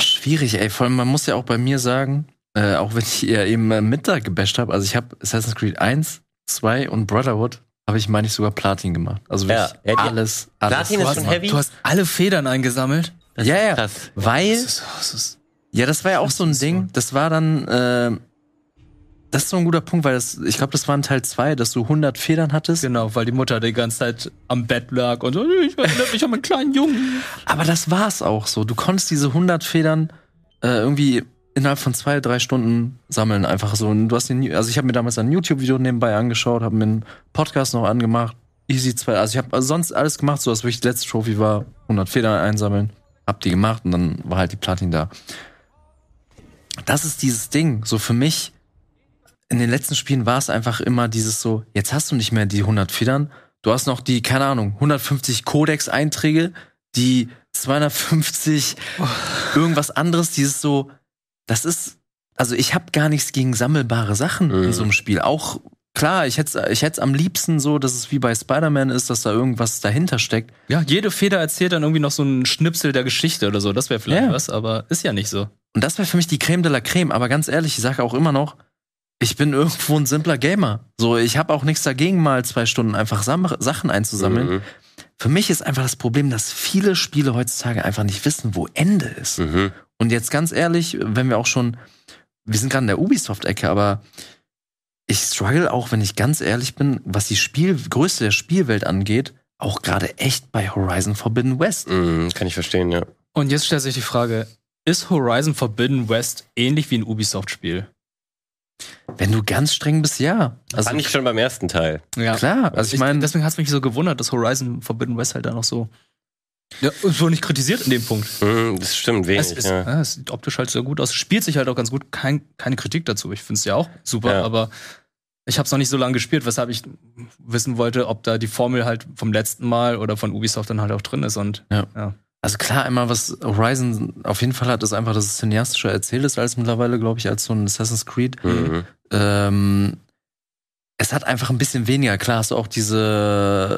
Schwierig, ey. Vor allem, man muss ja auch bei mir sagen, äh, auch wenn ich ja eben äh, Mittag gebasht habe, also ich habe Assassin's Creed 1, 2 und Brotherhood, habe ich, meine ich, sogar Platin gemacht. Also wirklich Ja, ja, alles, alles. Platin Du ist hast, schon heavy. du hast alle Federn eingesammelt. ja, ja. Krass. Weil, Das ist, das ist, ja, das war ja auch so ein Ding. Das war dann, äh, das ist so ein guter Punkt, weil das, ich glaube, das war in Teil 2, dass du 100 Federn hattest. genau, weil die Mutter die ganze Zeit am Bett lag und so, ich erinnere mich an meinen kleinen Jungen. Aber das war's auch so. Du konntest diese 100 Federn äh, irgendwie innerhalb von zwei, drei Stunden sammeln. Einfach so. Und du hast den, also ich habe mir damals ein YouTube-Video nebenbei angeschaut, habe mir einen Podcast noch angemacht. Easy 2. Also ich habe sonst alles gemacht, so dass wirklich die letzte Trophy war, 100 Federn einsammeln. Hab die gemacht und dann war halt die Platin da. Das ist dieses Ding. So für mich, in den letzten Spielen war es einfach immer dieses so, jetzt hast du nicht mehr die 100 Federn. Du hast noch die, keine Ahnung, 150 Codex-Einträge, die 250 irgendwas anderes, dieses so, das ist, also ich habe gar nichts gegen sammelbare Sachen Mhm. in so einem Spiel. Auch klar, ich hätte ich hätte am liebsten so, dass es wie bei Spider-Man ist, dass da irgendwas dahinter steckt. Ja, jede Feder erzählt dann irgendwie noch so einen Schnipsel der Geschichte oder so. Das wäre vielleicht Ja. was, aber ist ja nicht so. Und das wäre für mich die Creme de la Creme. Aber ganz ehrlich, ich sage auch immer noch, ich bin irgendwo ein simpler Gamer. So, ich habe auch nichts dagegen, mal zwei Stunden einfach Sam Sachen einzusammeln. Mhm. Für mich ist einfach das Problem, dass viele Spiele heutzutage einfach nicht wissen, wo Ende ist. Mhm. Und jetzt ganz ehrlich, wenn wir auch schon, wir sind gerade in der Ubisoft-Ecke, aber ich struggle auch, wenn ich ganz ehrlich bin, was die Spiel Größe der Spielwelt angeht, auch gerade echt bei Horizon Forbidden West. Mhm. Kann ich verstehen, ja. Und jetzt stellt sich die Frage, ist Horizon Forbidden West ähnlich wie ein Ubisoft-Spiel? Wenn du ganz streng bist, ja. Also Fand ich schon beim ersten Teil. Ja. klar, also ich meine, deswegen hat es mich so gewundert, dass Horizon Forbidden West halt da noch so. Ja, es wurde nicht kritisiert in dem Punkt. Mhm, das stimmt wenig, Es, ist, ja. ja, es sieht optisch halt sehr gut aus. Spielt sich halt auch ganz gut. Kein, keine Kritik dazu. Ich finde es ja auch super, Ja. aber ich habe es noch nicht so lange gespielt, weshalb ich wissen wollte, ob da die Formel halt vom letzten Mal oder von Ubisoft dann halt auch drin ist. Und Ja. ja. Also klar, einmal was Horizon auf jeden Fall hat, ist einfach, dass es cineastischer erzählt ist als mittlerweile, glaube ich, als so ein Assassin's Creed. Mhm. Ähm, es hat einfach ein bisschen weniger. Klar hast du auch diese,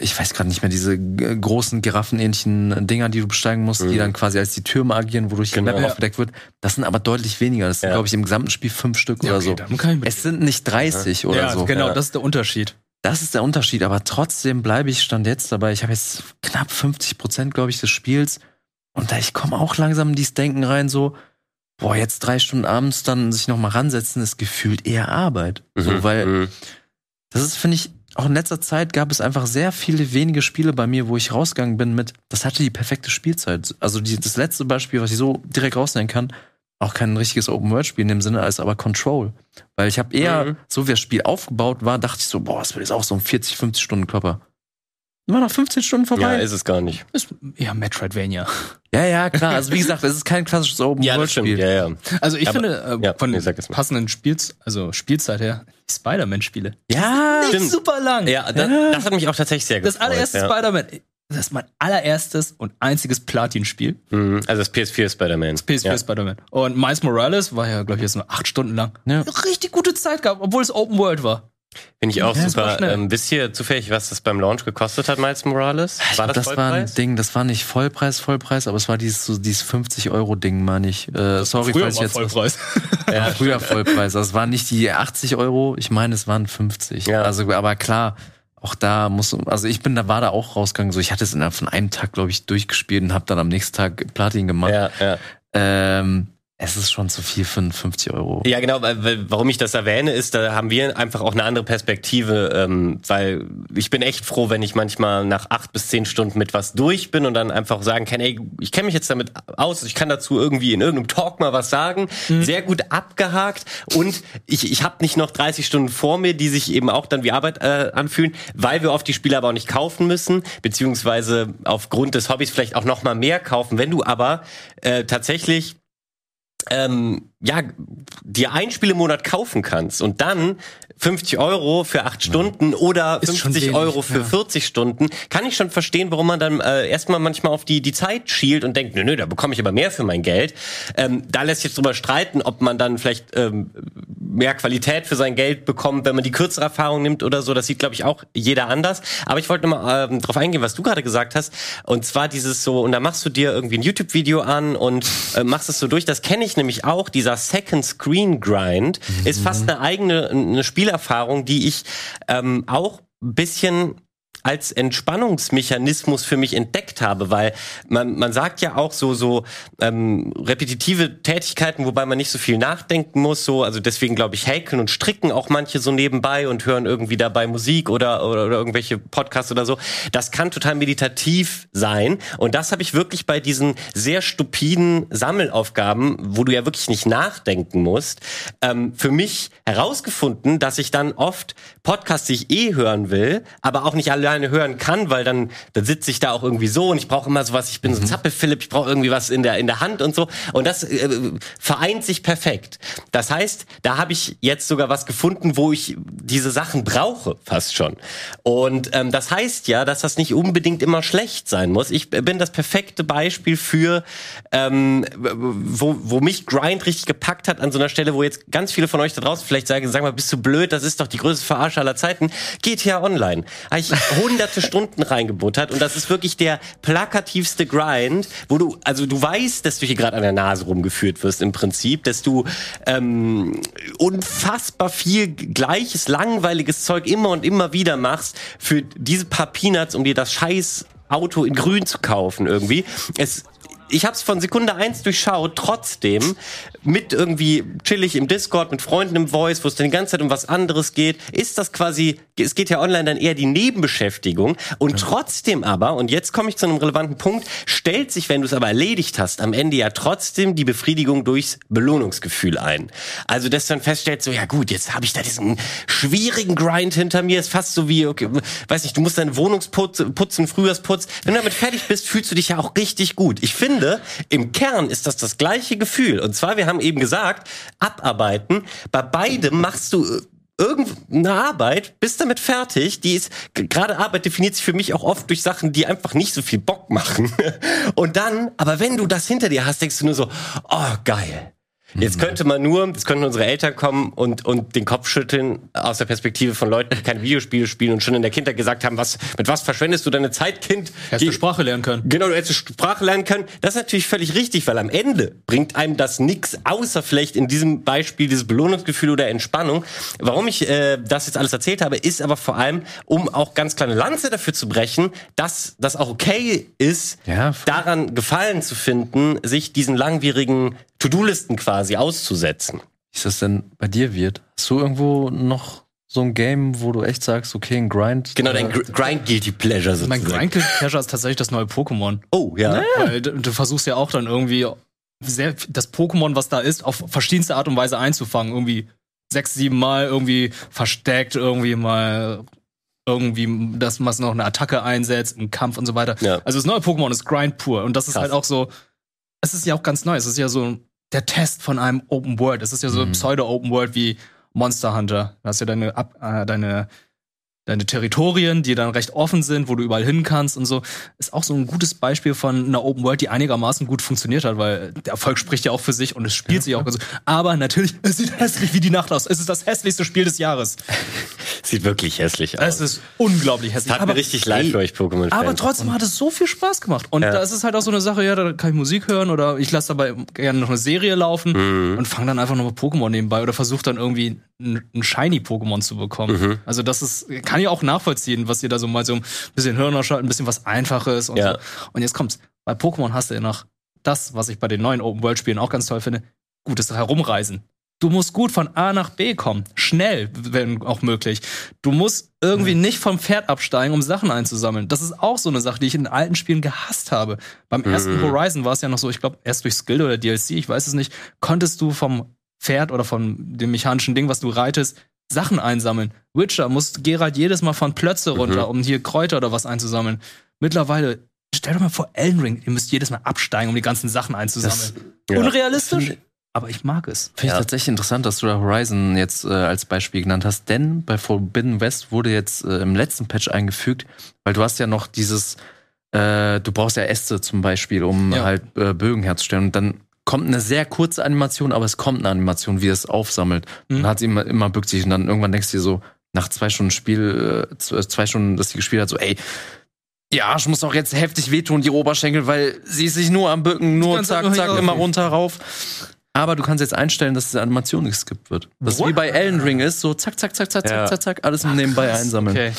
ich weiß gerade nicht mehr, diese großen giraffenähnlichen Dinger, die du besteigen musst, die Mhm. dann quasi als die Türme agieren, wodurch Genau. die Map Ja. aufgedeckt wird. Das sind aber deutlich weniger. Das sind, Ja. glaube ich, im gesamten Spiel fünf Stück Ja, oder okay, so. Es sind nicht 30 oder ja, so. genau, Ja. das ist der Unterschied. Das ist der Unterschied, aber trotzdem bleibe ich stand jetzt dabei. Ich habe jetzt knapp 50 Prozent, glaube ich, des Spiels. Und da ich komme auch langsam in dieses Denken rein, so, boah, jetzt drei Stunden abends dann sich noch mal ransetzen, ist gefühlt eher Arbeit. So, Mhm. weil Mhm. das ist, finde ich, auch in letzter Zeit gab es einfach sehr viele wenige Spiele bei mir, wo ich rausgegangen bin mit, das hatte die perfekte Spielzeit. Also die, das letzte Beispiel, was ich so direkt rausnehmen kann, auch kein richtiges Open-World-Spiel in dem Sinne, als aber Control. Weil ich habe eher, Mhm. so wie das Spiel aufgebaut war, dachte ich so, boah, das wird jetzt auch so ein 40, 50 Stunden Klopper. War nach 15 Stunden Ja, vorbei. ist es gar nicht. Ist eher Metroidvania. Ja, ja, klar. Also wie (laughs) gesagt, es ist kein klassisches Ja, das Open-World-Spiel. stimmt. Ja, ja. Also ich Aber- finde, äh, ja, von nee, passenden Spiels, also Spielzeit her, die Spider-Man-Spiele. Ja, Nicht stimmt. super lang. Ja, das, Ja. das hat mich auch tatsächlich sehr Das gefreut. allererste ja. Spider-Man, das ist mein allererstes und einziges Platin-Spiel. Mhm. Also das PS4 Spider-Man. PS4 ja. Spider-Man. Und Miles Morales war ja, glaube ich, jetzt nur acht Stunden lang. Ja. Richtig gute Zeit gehabt, obwohl es Open World war. Finde ich auch Ja, das war super. Ähm, wisst ihr zufällig, was das beim Launch gekostet hat, Miles Morales? Ich glaub, das war ein? Ding, das war nicht Vollpreis, Vollpreis, aber es war dieses, so dieses 50-Euro-Ding, meine ich. Äh, sorry, Früher falls ich war jetzt. Vollpreis. (laughs) Ja, früher Vollpreis. Also es waren nicht die 80 Euro, ich meine, es waren 50. Ja. Also, aber klar, auch da muss, also ich bin da, war da auch rausgegangen, so ich hatte es innerhalb von einem Tag, glaube ich, durchgespielt und habe dann am nächsten Tag Platin gemacht. Ja, ja. Ähm, es ist schon zu viel für 50 Euro. Ja, genau, weil, weil, warum ich das erwähne, ist, da haben wir einfach auch eine andere Perspektive, ähm, weil ich bin echt froh, wenn ich manchmal nach acht bis zehn Stunden mit was durch bin und dann einfach sagen kann, ey, ich kenne mich jetzt damit aus, ich kann dazu irgendwie in irgendeinem Talk mal was sagen, sehr gut abgehakt und ich, ich habe nicht noch 30 Stunden vor mir, die sich eben auch dann wie Arbeit äh, anfühlen, weil wir oft die Spiele aber auch nicht kaufen müssen, beziehungsweise aufgrund des Hobbys vielleicht auch noch mal mehr kaufen. Wenn du aber äh, tatsächlich ähm, ja, dir ein Spiel im Monat kaufen kannst und dann 50 Euro für acht Stunden oder Ist schon 50 wenig, Euro für ja. 40 Stunden, kann ich schon verstehen, warum man dann äh, erstmal manchmal auf die, die Zeit schielt und denkt, nö, nö, da bekomme ich aber mehr für mein Geld. Ähm, da lässt sich jetzt drüber streiten, ob man dann vielleicht ähm, mehr Qualität für sein Geld bekommt, wenn man die kürzere Erfahrung nimmt oder so. Das sieht, glaube ich, auch jeder anders. Aber ich wollte nochmal ähm, drauf eingehen, was du gerade gesagt hast. Und zwar dieses so, und da machst du dir irgendwie ein YouTube-Video an und äh, machst es so durch. Das kenne ich nämlich auch, dieser Second Screen Grind ist fast eine eigene eine Spielerfahrung, die ich ähm, auch bisschen als Entspannungsmechanismus für mich entdeckt habe, weil man, man sagt ja auch so so ähm, repetitive Tätigkeiten, wobei man nicht so viel nachdenken muss, so also deswegen glaube ich häkeln und stricken auch manche so nebenbei und hören irgendwie dabei Musik oder, oder oder irgendwelche Podcasts oder so. Das kann total meditativ sein und das habe ich wirklich bei diesen sehr stupiden Sammelaufgaben, wo du ja wirklich nicht nachdenken musst, ähm, für mich herausgefunden, dass ich dann oft Podcasts, die ich eh hören will, aber auch nicht alleine hören kann, weil dann, dann sitze ich da auch irgendwie so und ich brauche immer sowas, ich bin so Zappel-Philipp, ich brauche irgendwie was in der, in der Hand und so. Und das äh, vereint sich perfekt. Das heißt, da habe ich jetzt sogar was gefunden, wo ich diese Sachen brauche, fast schon. Und ähm, das heißt ja, dass das nicht unbedingt immer schlecht sein muss. Ich bin das perfekte Beispiel für, ähm, wo, wo mich Grind richtig gepackt hat an so einer Stelle, wo jetzt ganz viele von euch da draußen vielleicht sagen, sag mal, bist du blöd, das ist doch die größte Verarsche aller Zeiten. GTA Online. Habe ich hunderte Stunden reingebuttert und das ist wirklich der plakativste Grind, wo du, also du weißt, dass du hier gerade an der Nase rumgeführt wirst im Prinzip, dass du ähm, unfassbar viel gleiches, langweiliges Zeug immer und immer wieder machst für diese paar Peanuts, um dir das scheiß Auto in grün zu kaufen irgendwie. Es ich habe es von Sekunde eins durchschaut, trotzdem mit irgendwie chillig im Discord, mit Freunden im Voice, wo es dann die ganze Zeit um was anderes geht, ist das quasi, es geht ja online dann eher die Nebenbeschäftigung und trotzdem aber, und jetzt komme ich zu einem relevanten Punkt, stellt sich, wenn du es aber erledigt hast, am Ende ja trotzdem die Befriedigung durchs Belohnungsgefühl ein. Also, dass du dann feststellst, so, ja gut, jetzt habe ich da diesen schwierigen Grind hinter mir, ist fast so wie, okay, weiß nicht, du musst deine Wohnung putzen, putzen Frühjahrsputz. Wenn du damit fertig bist, fühlst du dich ja auch richtig gut. Ich finde, im Kern ist das das gleiche Gefühl. Und zwar, wir haben eben gesagt, abarbeiten. Bei beidem machst du äh, irgendeine Arbeit, bist damit fertig. Die ist, gerade Arbeit definiert sich für mich auch oft durch Sachen, die einfach nicht so viel Bock machen. (laughs) Und dann, aber wenn du das hinter dir hast, denkst du nur so, oh, geil. Jetzt könnte man nur, jetzt könnten unsere Eltern kommen und, und den Kopf schütteln aus der Perspektive von Leuten, die keine Videospiele spielen und schon in der Kindheit gesagt haben, was, mit was verschwendest du deine Zeit, Kind? Hättest du Sprache lernen können. Genau, du hättest Sprache lernen können. Das ist natürlich völlig richtig, weil am Ende bringt einem das nix, außer vielleicht in diesem Beispiel dieses Belohnungsgefühl oder Entspannung. Warum ich äh, das jetzt alles erzählt habe, ist aber vor allem, um auch ganz kleine Lanze dafür zu brechen, dass das auch okay ist, Ja, daran Gefallen zu finden, sich diesen langwierigen To-Do-Listen quasi auszusetzen. Wie ist das denn bei dir wird? Hast du irgendwo noch so ein Game, wo du echt sagst, okay, ein Grind? Genau, dein äh, Gr- Grind Guilty Pleasure sozusagen. Mein Grind Pleasure ist tatsächlich das neue Pokémon. Oh, ja. Weil du, du versuchst ja auch dann irgendwie sehr, das Pokémon, was da ist, auf verschiedenste Art und Weise einzufangen. Irgendwie sechs, sieben Mal irgendwie versteckt, irgendwie mal irgendwie, dass man noch eine Attacke einsetzt, im Kampf und so weiter. Ja. Also das neue Pokémon ist Grind pur. Und das ist Krass. halt auch so, es ist ja auch ganz neu. Es ist ja so der Test von einem Open World. Es ist ja so ein Pseudo-Open World wie Monster Hunter. Du hast ja deine, Ab äh, deine, deine Territorien, die dann recht offen sind, wo du überall hin kannst und so. Ist auch so ein gutes Beispiel von einer Open World, die einigermaßen gut funktioniert hat, weil der Erfolg spricht ja auch für sich und es spielt sich auch ganz. Aber natürlich, es sieht hässlich wie die Nacht aus. Es ist das hässlichste Spiel des Jahres. Sieht wirklich hässlich aus. Es ist unglaublich hässlich. Tat mir richtig leid für euch Pokémon-Fans. Aber trotzdem hat es so viel Spaß gemacht. Und Ja. da ist es halt auch so eine Sache, ja, da kann ich Musik hören oder ich lasse dabei gerne noch eine Serie laufen Mhm. und fange dann einfach noch mal Pokémon nebenbei oder versuche dann irgendwie ein, Shiny-Pokémon zu bekommen. Mhm. Also das ist, kann ich auch nachvollziehen, was ihr da so mal so ein bisschen Hirn ausschalten, ein bisschen was Einfaches und Ja. so. Und jetzt kommt's. Bei Pokémon hast du ja noch das, was ich bei den neuen Open-World-Spielen auch ganz toll finde, gutes Herumreisen. Du musst gut von A nach B kommen. Schnell, wenn auch möglich. Du musst irgendwie nicht vom Pferd absteigen, um Sachen einzusammeln. Das ist auch so eine Sache, die ich in alten Spielen gehasst habe. Beim ersten Horizon war es ja noch so, ich glaube, erst durch Skill oder DLC, ich weiß es nicht, konntest du vom Pferd oder von dem mechanischen Ding, was du reitest, Sachen einsammeln. Witcher musst Geralt jedes Mal von Plötze runter, um hier Kräuter oder was einzusammeln. Mittlerweile, stell dir mal vor, Elden Ring, ihr müsst jedes Mal absteigen, um die ganzen Sachen einzusammeln. ja. Unrealistisch? aber ich mag es. Finde ich Ja. tatsächlich interessant, dass du da Horizon jetzt äh, als Beispiel genannt hast, denn bei Forbidden West wurde jetzt äh, im letzten Patch eingefügt, weil du hast ja noch dieses, äh, du brauchst ja Äste zum Beispiel, um Ja. halt äh, Bögen herzustellen und dann kommt eine sehr kurze Animation, aber es kommt eine Animation, wie es aufsammelt. Mhm. Und hat sie immer, immer bückt sich und dann irgendwann denkst du dir so, nach zwei Stunden Spiel, äh, z- zwei Stunden, dass die gespielt hat, so, ey, die Arsch muss doch jetzt heftig wehtun, die Oberschenkel, weil sie ist sich nur am Bücken, nur zack, nur zack, immer runter, rauf. Aber du kannst jetzt einstellen, dass diese Animation geskippt wird. Das wie bei Elden Ring ist, so zack, zack, zack, zack, Ja. zack, zack, alles nebenbei einsammeln. Okay.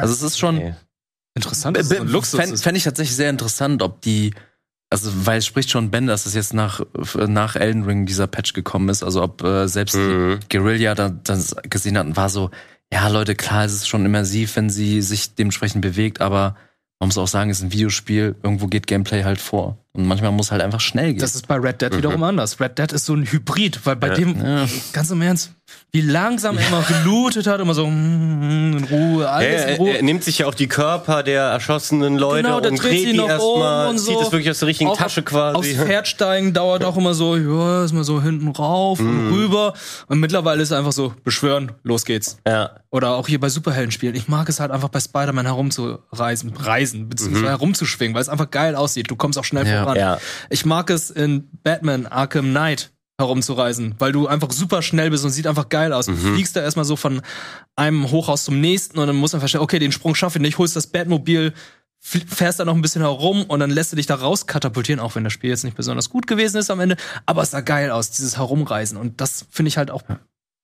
Also es ist schon, Okay. Interessant, fände ich tatsächlich sehr interessant, ob die, also weil es spricht schon Ben, dass es jetzt nach, nach Elden Ring dieser Patch gekommen ist, also ob äh, selbst Mhm. die Guerilla da, das gesehen hat und war so, ja Leute, klar, es ist schon immersiv, wenn sie sich dementsprechend bewegt, aber man muss auch sagen, es ist ein Videospiel, irgendwo geht Gameplay halt vor. Und manchmal muss halt einfach schnell gehen. Das ist bei Red Dead wiederum anders. Red Dead ist so ein Hybrid, weil bei Ja. dem, Ja. ganz im Ernst, wie langsam er immer gelootet hat, immer so mm, in Ruhe, Ja, alles in er, Ruhe. er nimmt sich ja auch die Körper der erschossenen Leute Genau, der und dreht die noch um erstmal, und zieht so. es wirklich aus der richtigen Auch Tasche Aufs quasi. Pferd steigen dauert auch immer so, ja, ist mal so hinten rauf und rüber. Und mittlerweile ist einfach so, beschwören, los geht's. Ja. Oder auch hier bei Superheldenspielen. Ich mag es halt einfach bei Spider-Man herumzureisen, reisen, beziehungsweise herumzuschwingen, weil es einfach geil aussieht. Du kommst auch schnell Ja. Voran. Ja. Ich mag es in Batman Arkham Knight herumzureisen, weil du einfach super schnell bist und sieht einfach geil aus. Du fliegst da erstmal so von einem Hochhaus zum nächsten und dann muss man verstehen, okay, den Sprung schaffe ich nicht, holst das Batmobil, fährst da noch ein bisschen herum und dann lässt du dich da raus katapultieren, auch wenn das Spiel jetzt nicht besonders gut gewesen ist am Ende, aber es sah geil aus, dieses Herumreisen und das finde ich halt auch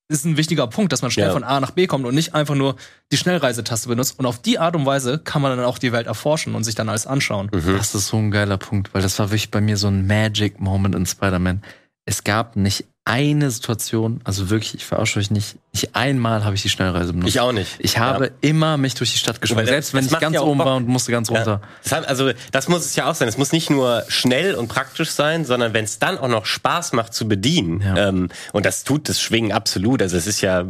ist ein wichtiger Punkt, dass man schnell Ja. von A nach B kommt und nicht einfach nur die Schnellreisetaste benutzt. Und auf die Art und Weise kann man dann auch die Welt erforschen und sich dann alles anschauen. Das ist so ein geiler Punkt, weil das war wirklich bei mir so ein Magic Moment in Spider-Man. Es gab nicht eine Situation, also wirklich, ich verarsche euch nicht, nicht einmal habe ich die Schnellreise benutzt. Ich auch nicht. Ich habe Ja. immer mich durch die Stadt geschwungen, selbst wenn ich ganz ja oben Bock. war und musste ganz runter. Ja. Das hat, also das muss es ja auch sein. Es muss nicht nur schnell und praktisch sein, sondern wenn es dann auch noch Spaß macht zu bedienen. Ähm, und das tut das Schwingen absolut. Also es ist ja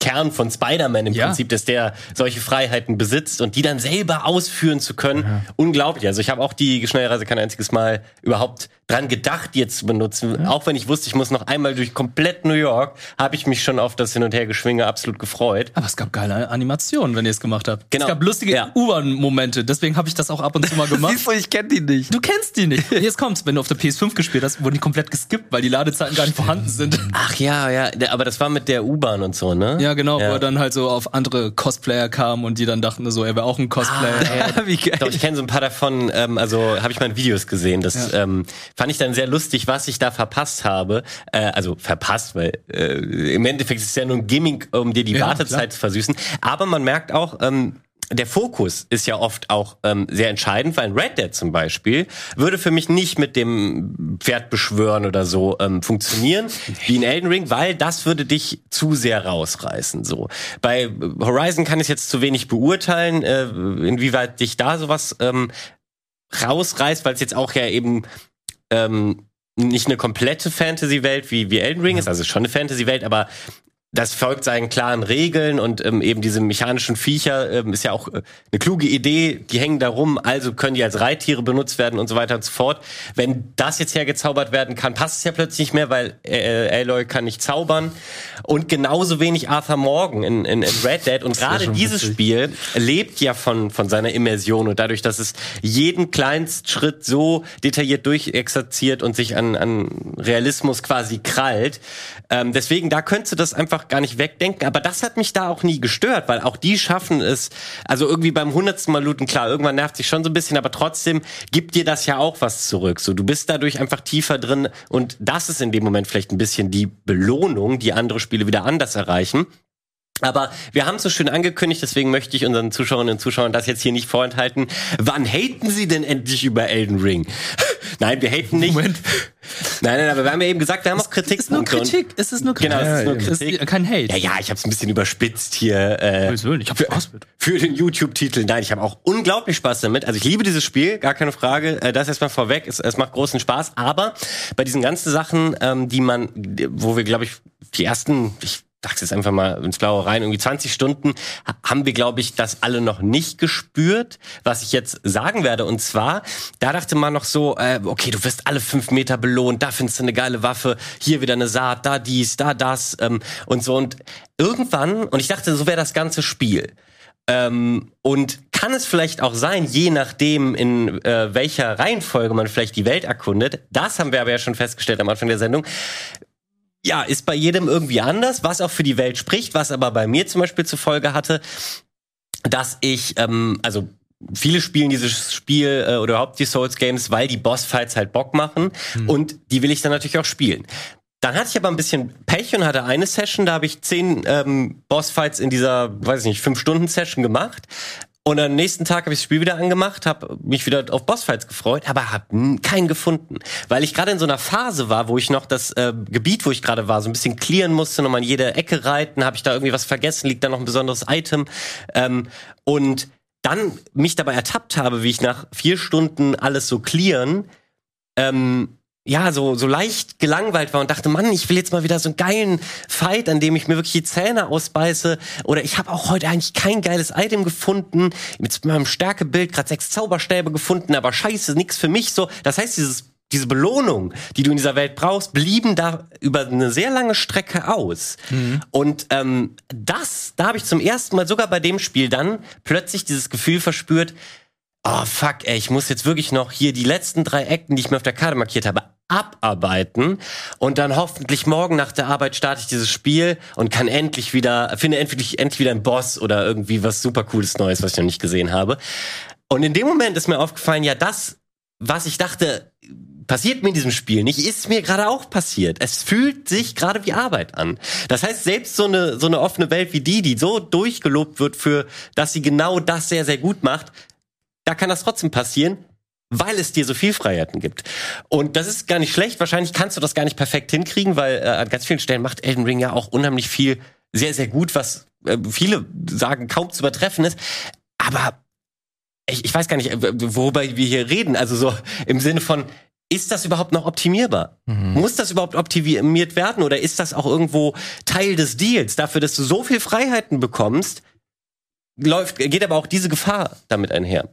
Kern von Spider-Man im Ja. Prinzip, dass der solche Freiheiten besitzt und die dann selber ausführen zu können. Unglaublich. Also ich habe auch die Schnellreise kein einziges Mal überhaupt dran gedacht, die jetzt zu benutzen. Auch wenn ich wusste, ich muss noch einmal durch komplett New York, habe ich mich schon auf das Hin- und Hergeschwinge absolut gefreut. Aber es gab geile Animationen, wenn ihr es gemacht habt. Genau. Es gab lustige Ja. U-Bahn-Momente, deswegen habe ich das auch ab und zu mal (laughs) gemacht. du, ich kenne die nicht. Du kennst die nicht. Jetzt kommt's, wenn du auf der PS5 gespielt hast, wurden die komplett geskippt, weil die Ladezeiten gar nicht vorhanden sind. Ach ja, ja, aber das war mit der U-Bahn und so, ne? Ja, genau, Ja. wo er dann halt so auf andere Cosplayer kam und die dann dachten so, er wäre auch ein Cosplayer. (laughs) Wie geil. Doch, ich kenne so ein paar davon, ähm, also habe ich mal in Videos gesehen. Das ähm, fand ich dann sehr lustig, was ich da verpasst habe. Äh, also verpasst, weil äh, im Endeffekt ist es ja nur ein Gimmick, um dir die Ja, Wartezeit klar. zu versüßen. Aber man merkt auch, ähm, der Fokus ist ja oft auch ähm, sehr entscheidend, weil ein Red Dead zum Beispiel würde für mich nicht mit dem Pferd beschwören oder so ähm, funktionieren (laughs) wie in Elden Ring, weil das würde dich zu sehr rausreißen. So bei Horizon kann ich jetzt zu wenig beurteilen, äh, inwieweit dich da sowas ähm, rausreißt, weil es jetzt auch ja eben ähm, nicht eine komplette Fantasy-Welt wie, wie Elden Ring ist, also schon eine Fantasy-Welt, aber das folgt seinen klaren Regeln und ähm, eben diese mechanischen Viecher ähm, ist ja auch äh, eine kluge Idee, die hängen da rum, also können die als Reittiere benutzt werden und so weiter und so fort. Wenn das jetzt hergezaubert werden kann, passt es ja plötzlich nicht mehr, weil äh, Aloy kann nicht zaubern und genauso wenig Arthur Morgan in, in, in Red Dead und gerade dieses witzig. Spiel lebt ja von, von seiner Immersion und dadurch, dass es jeden Kleinstschritt so detailliert durchexerziert und sich an, an Realismus quasi krallt. Ähm, deswegen, da könntest du das einfach gar nicht wegdenken. Aber das hat mich da auch nie gestört, weil auch die schaffen es, also irgendwie beim hundertsten Mal looten, klar, irgendwann nervt sich schon so ein bisschen, aber trotzdem gibt dir das ja auch was zurück. So, du bist dadurch einfach tiefer drin und das ist in dem Moment vielleicht ein bisschen die Belohnung, die andere Spiele wieder anders erreichen. Aber wir haben es so schön angekündigt, deswegen möchte ich unseren Zuschauerinnen und Zuschauern das jetzt hier nicht vorenthalten. Wann haten sie denn endlich über Elden Ring? (laughs) nein, wir haten nicht. Moment. (laughs) Nein, nein, aber wir haben ja eben gesagt, wir haben auch Es ist nur Kritik. Es ist nur Kritik. Genau, es ist nur Es Kritik. ist kein Hate. Ja, ja, ich habe es ein bisschen überspitzt hier. Äh, Willen, ich hab Spaß mit. für den YouTube-Titel. Nein, ich habe auch unglaublich Spaß damit. Also ich liebe dieses Spiel, gar keine Frage. Äh, Das erstmal vorweg. Es, es macht großen Spaß. Aber bei diesen ganzen Sachen, ähm, die man, wo wir, glaube ich, die ersten ich, sag's jetzt einfach mal ins Blaue rein, irgendwie 20 Stunden ha- haben wir, glaube ich, das alle noch nicht gespürt, was ich jetzt sagen werde. Und zwar, da dachte man noch so, äh, okay, du wirst alle fünf Meter belohnt, da findest du eine geile Waffe, hier wieder eine Saat, da dies, da das ähm, und so. Und irgendwann, und ich dachte, so wäre das ganze Spiel. Ähm, und kann es vielleicht auch sein, je nachdem, in äh, welcher Reihenfolge man vielleicht die Welt erkundet, das haben wir aber ja schon festgestellt am Anfang der Sendung, ja, ist bei jedem irgendwie anders, was auch für die Welt spricht, was aber bei mir zum Beispiel zur Folge hatte, dass ich, ähm, also viele spielen dieses Spiel äh, oder überhaupt die Souls Games, weil die Bossfights halt Bock machen und die will ich dann natürlich auch spielen. Dann hatte ich aber ein bisschen Pech und hatte eine Session, da habe ich zehn ähm, Bossfights in dieser, weiß ich nicht, fünf Stunden Session gemacht. Und am nächsten Tag habe ich das Spiel wieder angemacht, habe mich wieder auf Bossfights gefreut, aber habe keinen gefunden, weil ich gerade in so einer Phase war, wo ich noch das äh, Gebiet, wo ich gerade war, so ein bisschen clearen musste, nochmal in jede Ecke reiten, habe ich da irgendwie was vergessen, liegt da noch ein besonderes Item. Ähm, und dann mich dabei ertappt habe, wie ich nach vier Stunden alles so clearen ähm, ja, so, so leicht gelangweilt war und dachte, Mann, ich will jetzt mal wieder so einen geilen Fight, an dem ich mir wirklich die Zähne ausbeiße. Oder ich habe auch heute eigentlich kein geiles Item gefunden. Mit meinem Stärkebild gerade sechs Zauberstäbe gefunden, aber scheiße, nix für mich so. Das heißt, dieses diese Belohnung, die du in dieser Welt brauchst, blieben da über eine sehr lange Strecke aus. Und ähm, das, da habe ich zum ersten Mal sogar bei dem Spiel dann plötzlich dieses Gefühl verspürt, oh fuck, ey, ich muss jetzt wirklich noch hier die letzten drei Ecken, die ich mir auf der Karte markiert habe, abarbeiten und dann hoffentlich morgen nach der Arbeit starte ich dieses Spiel und kann endlich wieder, finde endlich, endlich wieder einen Boss oder irgendwie was super cooles Neues, was ich noch nicht gesehen habe. Und in dem Moment ist mir aufgefallen, ja, das, was ich dachte, passiert mir in diesem Spiel nicht, ist mir gerade auch passiert. Es fühlt sich gerade wie Arbeit an. Das heißt, selbst so eine, so eine offene Welt wie die, die so durchgelobt wird für, dass sie genau das sehr, sehr gut macht, da kann das trotzdem passieren, weil es dir so viel Freiheiten gibt. Und das ist gar nicht schlecht. Wahrscheinlich kannst du das gar nicht perfekt hinkriegen, weil äh, an ganz vielen Stellen macht Elden Ring ja auch unheimlich viel sehr, sehr gut, was äh, viele sagen kaum zu übertreffen ist. Aber ich, ich weiß gar nicht, äh, worüber wir hier reden. Also so im Sinne von, ist das überhaupt noch optimierbar? Muss das überhaupt optimiert werden oder ist das auch irgendwo Teil des Deals dafür, dass du so viel Freiheiten bekommst? Läuft, geht aber auch diese Gefahr damit einher.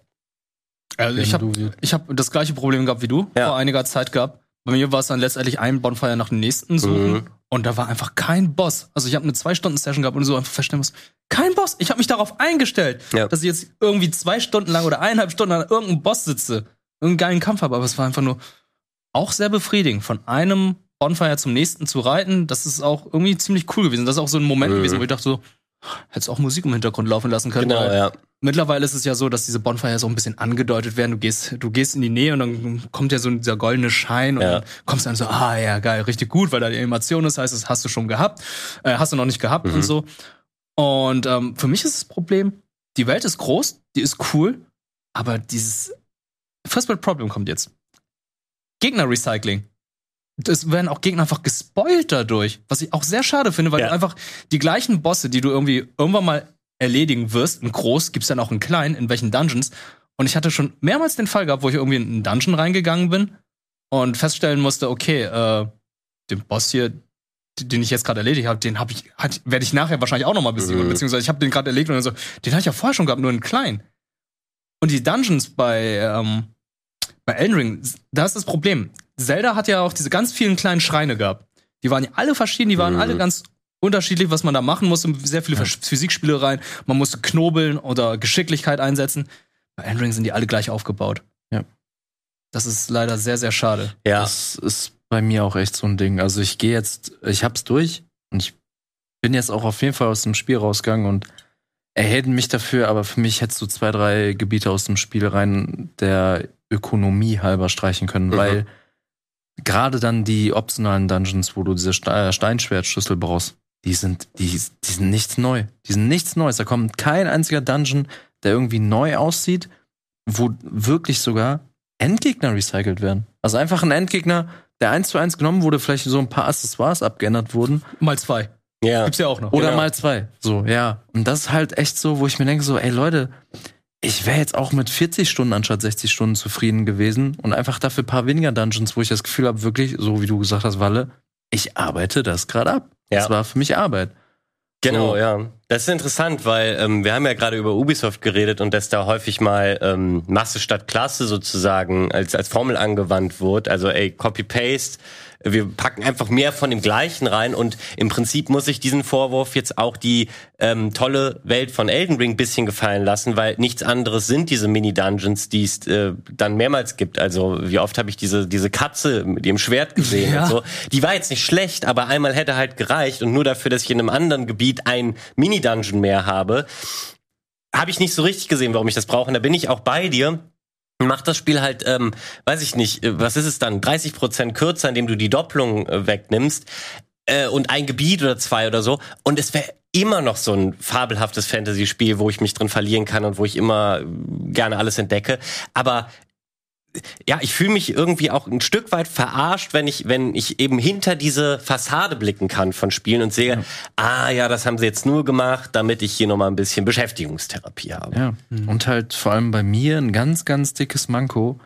Also ich habe hab das gleiche Problem gehabt wie du Ja. vor einiger Zeit gehabt. Bei mir war es dann letztendlich ein Bonfire nach dem nächsten suchen Mhm. und da war einfach kein Boss. Also ich habe eine zwei Stunden Session gehabt und so einfach feststellen muss, kein Boss. Ich habe mich darauf eingestellt, Ja. dass ich jetzt irgendwie zwei Stunden lang oder eineinhalb Stunden an irgendeinem Boss sitze, irgendeinen geilen Kampf habe. Aber es war einfach nur auch sehr befriedigend, von einem Bonfire zum nächsten zu reiten. Das ist auch irgendwie ziemlich cool gewesen. Das ist auch so ein Moment Mhm. gewesen, wo ich dachte so, hättest auch Musik im Hintergrund laufen lassen können. Genau, ja. Mittlerweile ist es ja so, dass diese Bonfire so ein bisschen angedeutet werden. Du gehst, du gehst in die Nähe und dann kommt ja so dieser goldene Schein und Ja. dann kommst du dann so, ah ja, geil, richtig gut, weil da die Animation ist, heißt, das hast du schon gehabt, äh, hast du noch nicht gehabt Mhm. und so. Und ähm, für mich ist das Problem, die Welt ist groß, die ist cool, aber dieses First World Problem kommt jetzt. Gegner-Recycling. Es werden auch Gegner einfach gespoilt dadurch, was ich auch sehr schade finde, weil Ja. du einfach die gleichen Bosse, die du irgendwie irgendwann mal erledigen wirst, in groß, gibt's dann auch in klein, in welchen Dungeons. Und ich hatte schon mehrmals den Fall gehabt, wo ich irgendwie in einen Dungeon reingegangen bin und feststellen musste, okay, äh, den Boss hier, den ich jetzt gerade erledigt habe, den habe ich, werde ich nachher wahrscheinlich auch noch mal besiegen. Mhm. Beziehungsweise ich habe den gerade erledigt und dann so, den hatte ich ja vorher schon gehabt, nur in klein. Und die Dungeons bei, ähm, bei Elden Ring, da ist das Problem. Zelda hat ja auch diese ganz vielen kleinen Schreine gehabt. Die waren ja alle verschieden, die waren Mhm. alle ganz unterschiedlich, was man da machen musste. Sehr viele Phys- Physikspiele rein. Man musste knobeln oder Geschicklichkeit einsetzen. Bei Elden Ring sind die alle gleich aufgebaut. Ja. Das ist leider sehr, sehr schade. Ja. Das ist bei mir auch echt so ein Ding. Also ich gehe jetzt, ich hab's durch und ich bin jetzt auch auf jeden Fall aus dem Spiel rausgegangen und erhält mich dafür, aber für mich hättest du zwei, drei Gebiete aus dem Spiel rein der Ökonomie halber streichen können, Mhm. weil gerade dann die optionalen Dungeons, wo du diese äh, Steinschwertschlüssel brauchst, die sind, die, die sind nichts neu. Die sind nichts Neues. Da kommt kein einziger Dungeon, der irgendwie neu aussieht, wo wirklich sogar Endgegner recycelt werden. Also einfach ein Endgegner, der eins zu eins genommen wurde, vielleicht so ein paar Accessoires abgeändert wurden. Mal zwei. Ja. Gibt's ja auch noch. Oder Genau. mal zwei. So, ja. Und das ist halt echt so, wo ich mir denke, so, ey Leute, ich wäre jetzt auch mit 40 Stunden anstatt 60 Stunden zufrieden gewesen und einfach dafür ein paar weniger Dungeons, wo ich das Gefühl habe, wirklich, so wie du gesagt hast, Walle, ich arbeite das gerade ab. Ja. Das war für mich Arbeit. Genau, So. ja. Das ist interessant, weil ähm, wir haben ja gerade über Ubisoft geredet und dass da häufig mal ähm, Masse statt Klasse sozusagen als, als Formel angewandt wird. Also ey, Copy-Paste, wir packen einfach mehr von dem Gleichen rein und im Prinzip muss ich diesen Vorwurf jetzt auch die ähm, tolle Welt von Elden Ring bisschen gefallen lassen, weil nichts anderes sind diese Mini-Dungeons, die es äh, dann mehrmals gibt. Also wie oft habe ich diese, diese Katze mit ihrem Schwert gesehen Ja. und so. Die war jetzt nicht schlecht, aber einmal hätte halt gereicht und nur dafür, dass ich in einem anderen Gebiet ein Mini-Dungeon mehr habe, habe ich nicht so richtig gesehen, warum ich das brauche. Und da bin ich auch bei dir. Macht das Spiel halt, ähm, weiß ich nicht, äh, was ist es dann, 30 Prozent kürzer, indem du die Doppelung äh, wegnimmst äh, und ein Gebiet oder zwei oder so. Und es wäre immer noch so ein fabelhaftes Fantasy-Spiel, wo ich mich drin verlieren kann und wo ich immer äh, gerne alles entdecke. Aber ja, ich fühle mich irgendwie auch ein Stück weit verarscht, wenn ich, wenn ich eben hinter diese Fassade blicken kann von Spielen und sehe, ah ja, das haben sie jetzt nur gemacht, damit ich hier nochmal ein bisschen Beschäftigungstherapie habe. Ja. Und halt vor allem bei mir ein ganz, ganz dickes Manko.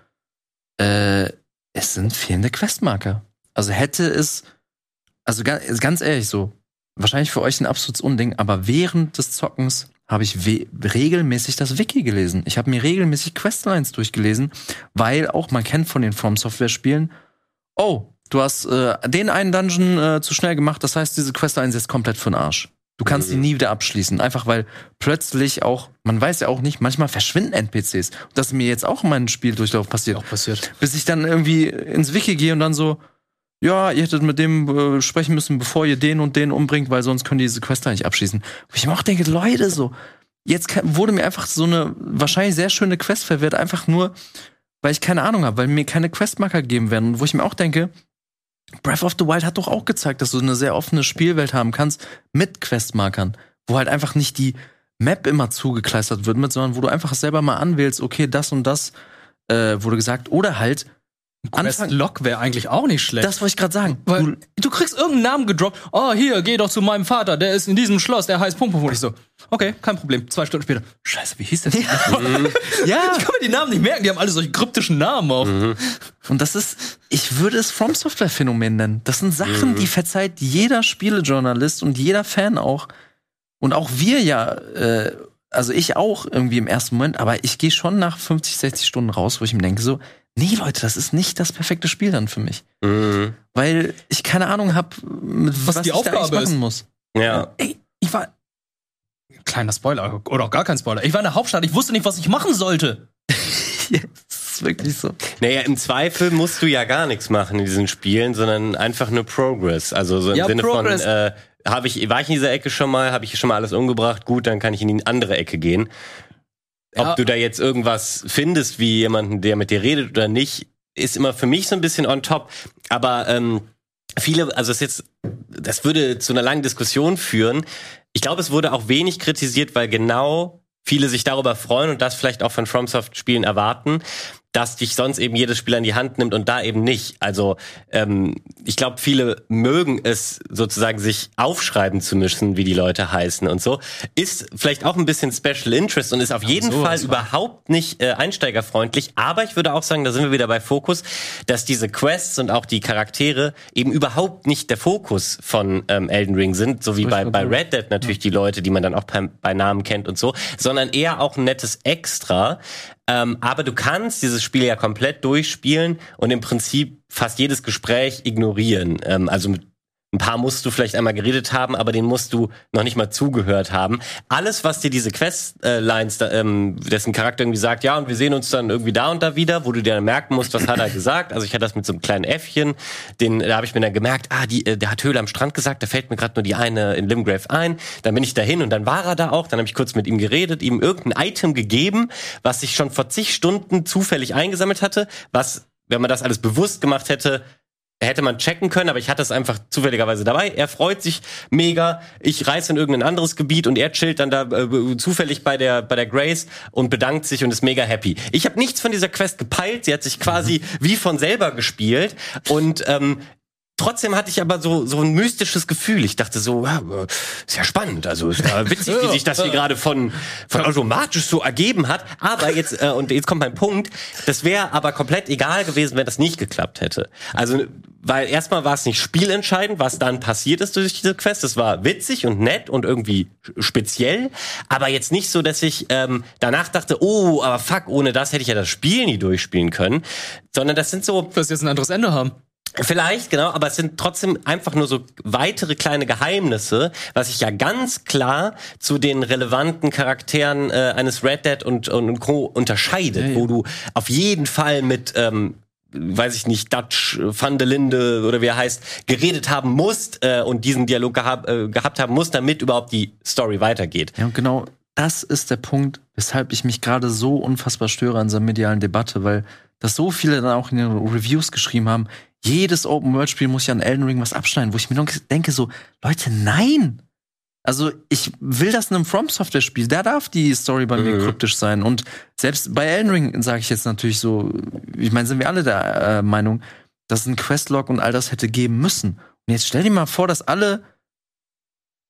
Äh, es sind fehlende Questmarker. Also hätte es, also ganz, ganz ehrlich so, wahrscheinlich für euch ein absolutes Unding, aber während des Zockens habe ich regelmäßig das Wiki gelesen. Ich habe mir regelmäßig Questlines durchgelesen, weil auch man kennt von den From Software Spielen, oh, du hast äh, den einen Dungeon äh, zu schnell gemacht, das heißt, diese Questline ist jetzt komplett für den Arsch. Du kannst die nie wieder abschließen, einfach weil plötzlich auch, man weiß ja auch nicht, manchmal verschwinden NPCs. Das ist mir jetzt auch in meinem Spieldurchlauf passiert. Auch passiert. Bis ich dann irgendwie ins Wiki gehe und dann so, ja, ihr hättet mit dem äh, sprechen müssen, bevor ihr den und den umbringt, weil sonst können die diese Quest da nicht abschließen. Wo ich mir auch denke, Leute, so, jetzt wurde mir einfach so eine wahrscheinlich sehr schöne Quest verwehrt, einfach nur, weil ich keine Ahnung habe, weil mir keine Questmarker gegeben werden. Und wo ich mir auch denke, Breath of the Wild hat doch auch gezeigt, dass du eine sehr offene Spielwelt haben kannst mit Questmarkern, wo halt einfach nicht die Map immer zugekleistert wird mit, sondern wo du einfach selber mal anwählst, okay, das und das äh, wurde gesagt. Oder halt Quest Anfang, Lock wäre eigentlich auch nicht schlecht. das wollte ich gerade sagen. Weil Du, du kriegst irgendeinen Namen gedroppt. Oh, hier, geh doch zu meinem Vater, der ist in diesem Schloss, der heißt Punkt, Punkt. Ich so, okay, kein Problem. Zwei Stunden später, scheiße, wie hieß das? (laughs) ja, Ich kann mir die Namen nicht merken, die haben alle solche kryptischen Namen auch. und das ist, ich würde es From Software Phänomen nennen. Das sind Sachen, die verzeiht jeder Spielejournalist und jeder Fan auch. Und auch wir ja, äh, also ich auch irgendwie im ersten Moment, aber ich gehe schon nach 50, 60 Stunden raus, wo ich mir denke so, nee Leute, das ist nicht das perfekte Spiel dann für mich. Mhm. Weil ich keine Ahnung habe, was, Was die ich da Aufgabe machen ist. muss. Ja. Ey, ich war. Kleiner Spoiler, oder auch gar kein Spoiler. Ich war in der Hauptstadt, ich wusste nicht, was ich machen sollte. (laughs) das ist wirklich so. Naja, im Zweifel musst du ja gar nichts machen in diesen Spielen, sondern einfach nur Progress. Also so im Ja, Sinne Progress. von, äh, habe ich, war ich in dieser Ecke schon mal, habe ich schon mal alles umgebracht, gut, dann kann ich in die andere Ecke gehen. Ob Ja. du da jetzt irgendwas findest, wie jemanden, der mit dir redet oder nicht, ist immer für mich so ein bisschen on top. Aber ähm, viele, also es jetzt, das würde zu einer langen Diskussion führen. Ich glaube, es wurde auch wenig kritisiert, weil genau viele sich darüber freuen und das vielleicht auch von FromSoft-Spielen erwarten, dass dich sonst eben jedes Spiel an die Hand nimmt und da eben nicht. Also ähm, ich glaube, viele mögen es sozusagen sich aufschreiben zu müssen, wie die Leute heißen und so. Ist vielleicht auch ein bisschen Special Interest und ist auf jeden sowas Fall überhaupt nicht äh, einsteigerfreundlich. Aber ich würde auch sagen, da sind wir wieder bei Fokus, dass diese Quests und auch die Charaktere eben überhaupt nicht der Fokus von ähm, Elden Ring sind, so wie bei, bei Red Dead natürlich die Leute, die man dann auch bei, bei Namen kennt und so, sondern eher auch ein nettes Extra. Ähm, aber du kannst dieses Spiel ja komplett durchspielen und im Prinzip fast jedes Gespräch ignorieren. Ähm, also mit ein paar musst du vielleicht einmal geredet haben, aber den musst du noch nicht mal zugehört haben. Alles, was dir diese Questlines, da, ähm, dessen Charakter irgendwie sagt, ja, und wir sehen uns dann irgendwie da und da wieder, wo du dir dann merken musst, was hat er gesagt. Also ich hatte das mit so einem kleinen Äffchen, den, da habe ich mir dann gemerkt, ah, die, äh, der hat Höhle am Strand gesagt, da fällt mir gerade nur die eine in Limgrave ein. Dann bin ich dahin und dann war er da auch, dann habe ich kurz mit ihm geredet, ihm irgendein Item gegeben, was ich schon vor zig Stunden zufällig eingesammelt hatte, was, wenn man das alles bewusst gemacht hätte, hätte man checken können, aber ich hatte es einfach zufälligerweise dabei. Er freut sich mega. Ich reise in irgendein anderes Gebiet und er chillt dann da äh, zufällig bei der bei der Grace und bedankt sich und ist mega happy. Ich habe nichts von dieser Quest gepeilt. Sie hat sich quasi wie von selber gespielt und ähm, trotzdem hatte ich aber so, so ein mystisches Gefühl. Ich dachte so, ja, äh, ist ja spannend. Also ist ja (laughs) witzig, wie sich das hier gerade von, von automatisch so ergeben hat. Aber jetzt, äh, und jetzt kommt mein Punkt, das wäre aber komplett egal gewesen, wenn das nicht geklappt hätte. Also, weil erstmal war es nicht spielentscheidend, was dann passiert ist durch diese Quest. Das war witzig und nett und irgendwie speziell. Aber jetzt nicht so, dass ich ähm, danach dachte, oh, aber fuck, ohne das hätte ich ja das Spiel nie durchspielen können. Sondern das sind so Dass jetzt ein anderes Ende haben. Vielleicht, genau, aber es sind trotzdem einfach nur so weitere kleine Geheimnisse, was sich ja ganz klar zu den relevanten Charakteren äh, eines Red Dead und, und, und Co. unterscheidet, Ja, ja. wo du auf jeden Fall mit, ähm, weiß ich nicht, Dutch van der Linde oder wie er heißt, geredet haben musst äh, und diesen Dialog gehab, äh, gehabt haben musst, damit überhaupt die Story weitergeht. Ja, und genau das ist der Punkt, weshalb ich mich gerade so unfassbar störe an dieser medialen Debatte, weil das so viele dann auch in den Reviews geschrieben haben, jedes Open-World-Spiel muss ja an Elden Ring was abschneiden, wo ich mir nur denke so, Leute, nein! Also ich will das in einem From-Software-Spiel, da darf die Story bei mir Mhm. kryptisch sein. Und selbst bei Elden Ring sage ich jetzt natürlich so, ich meine, sind wir alle der äh, Meinung, dass es ein Questlog und all das hätte geben müssen. Und jetzt stell dir mal vor, dass alle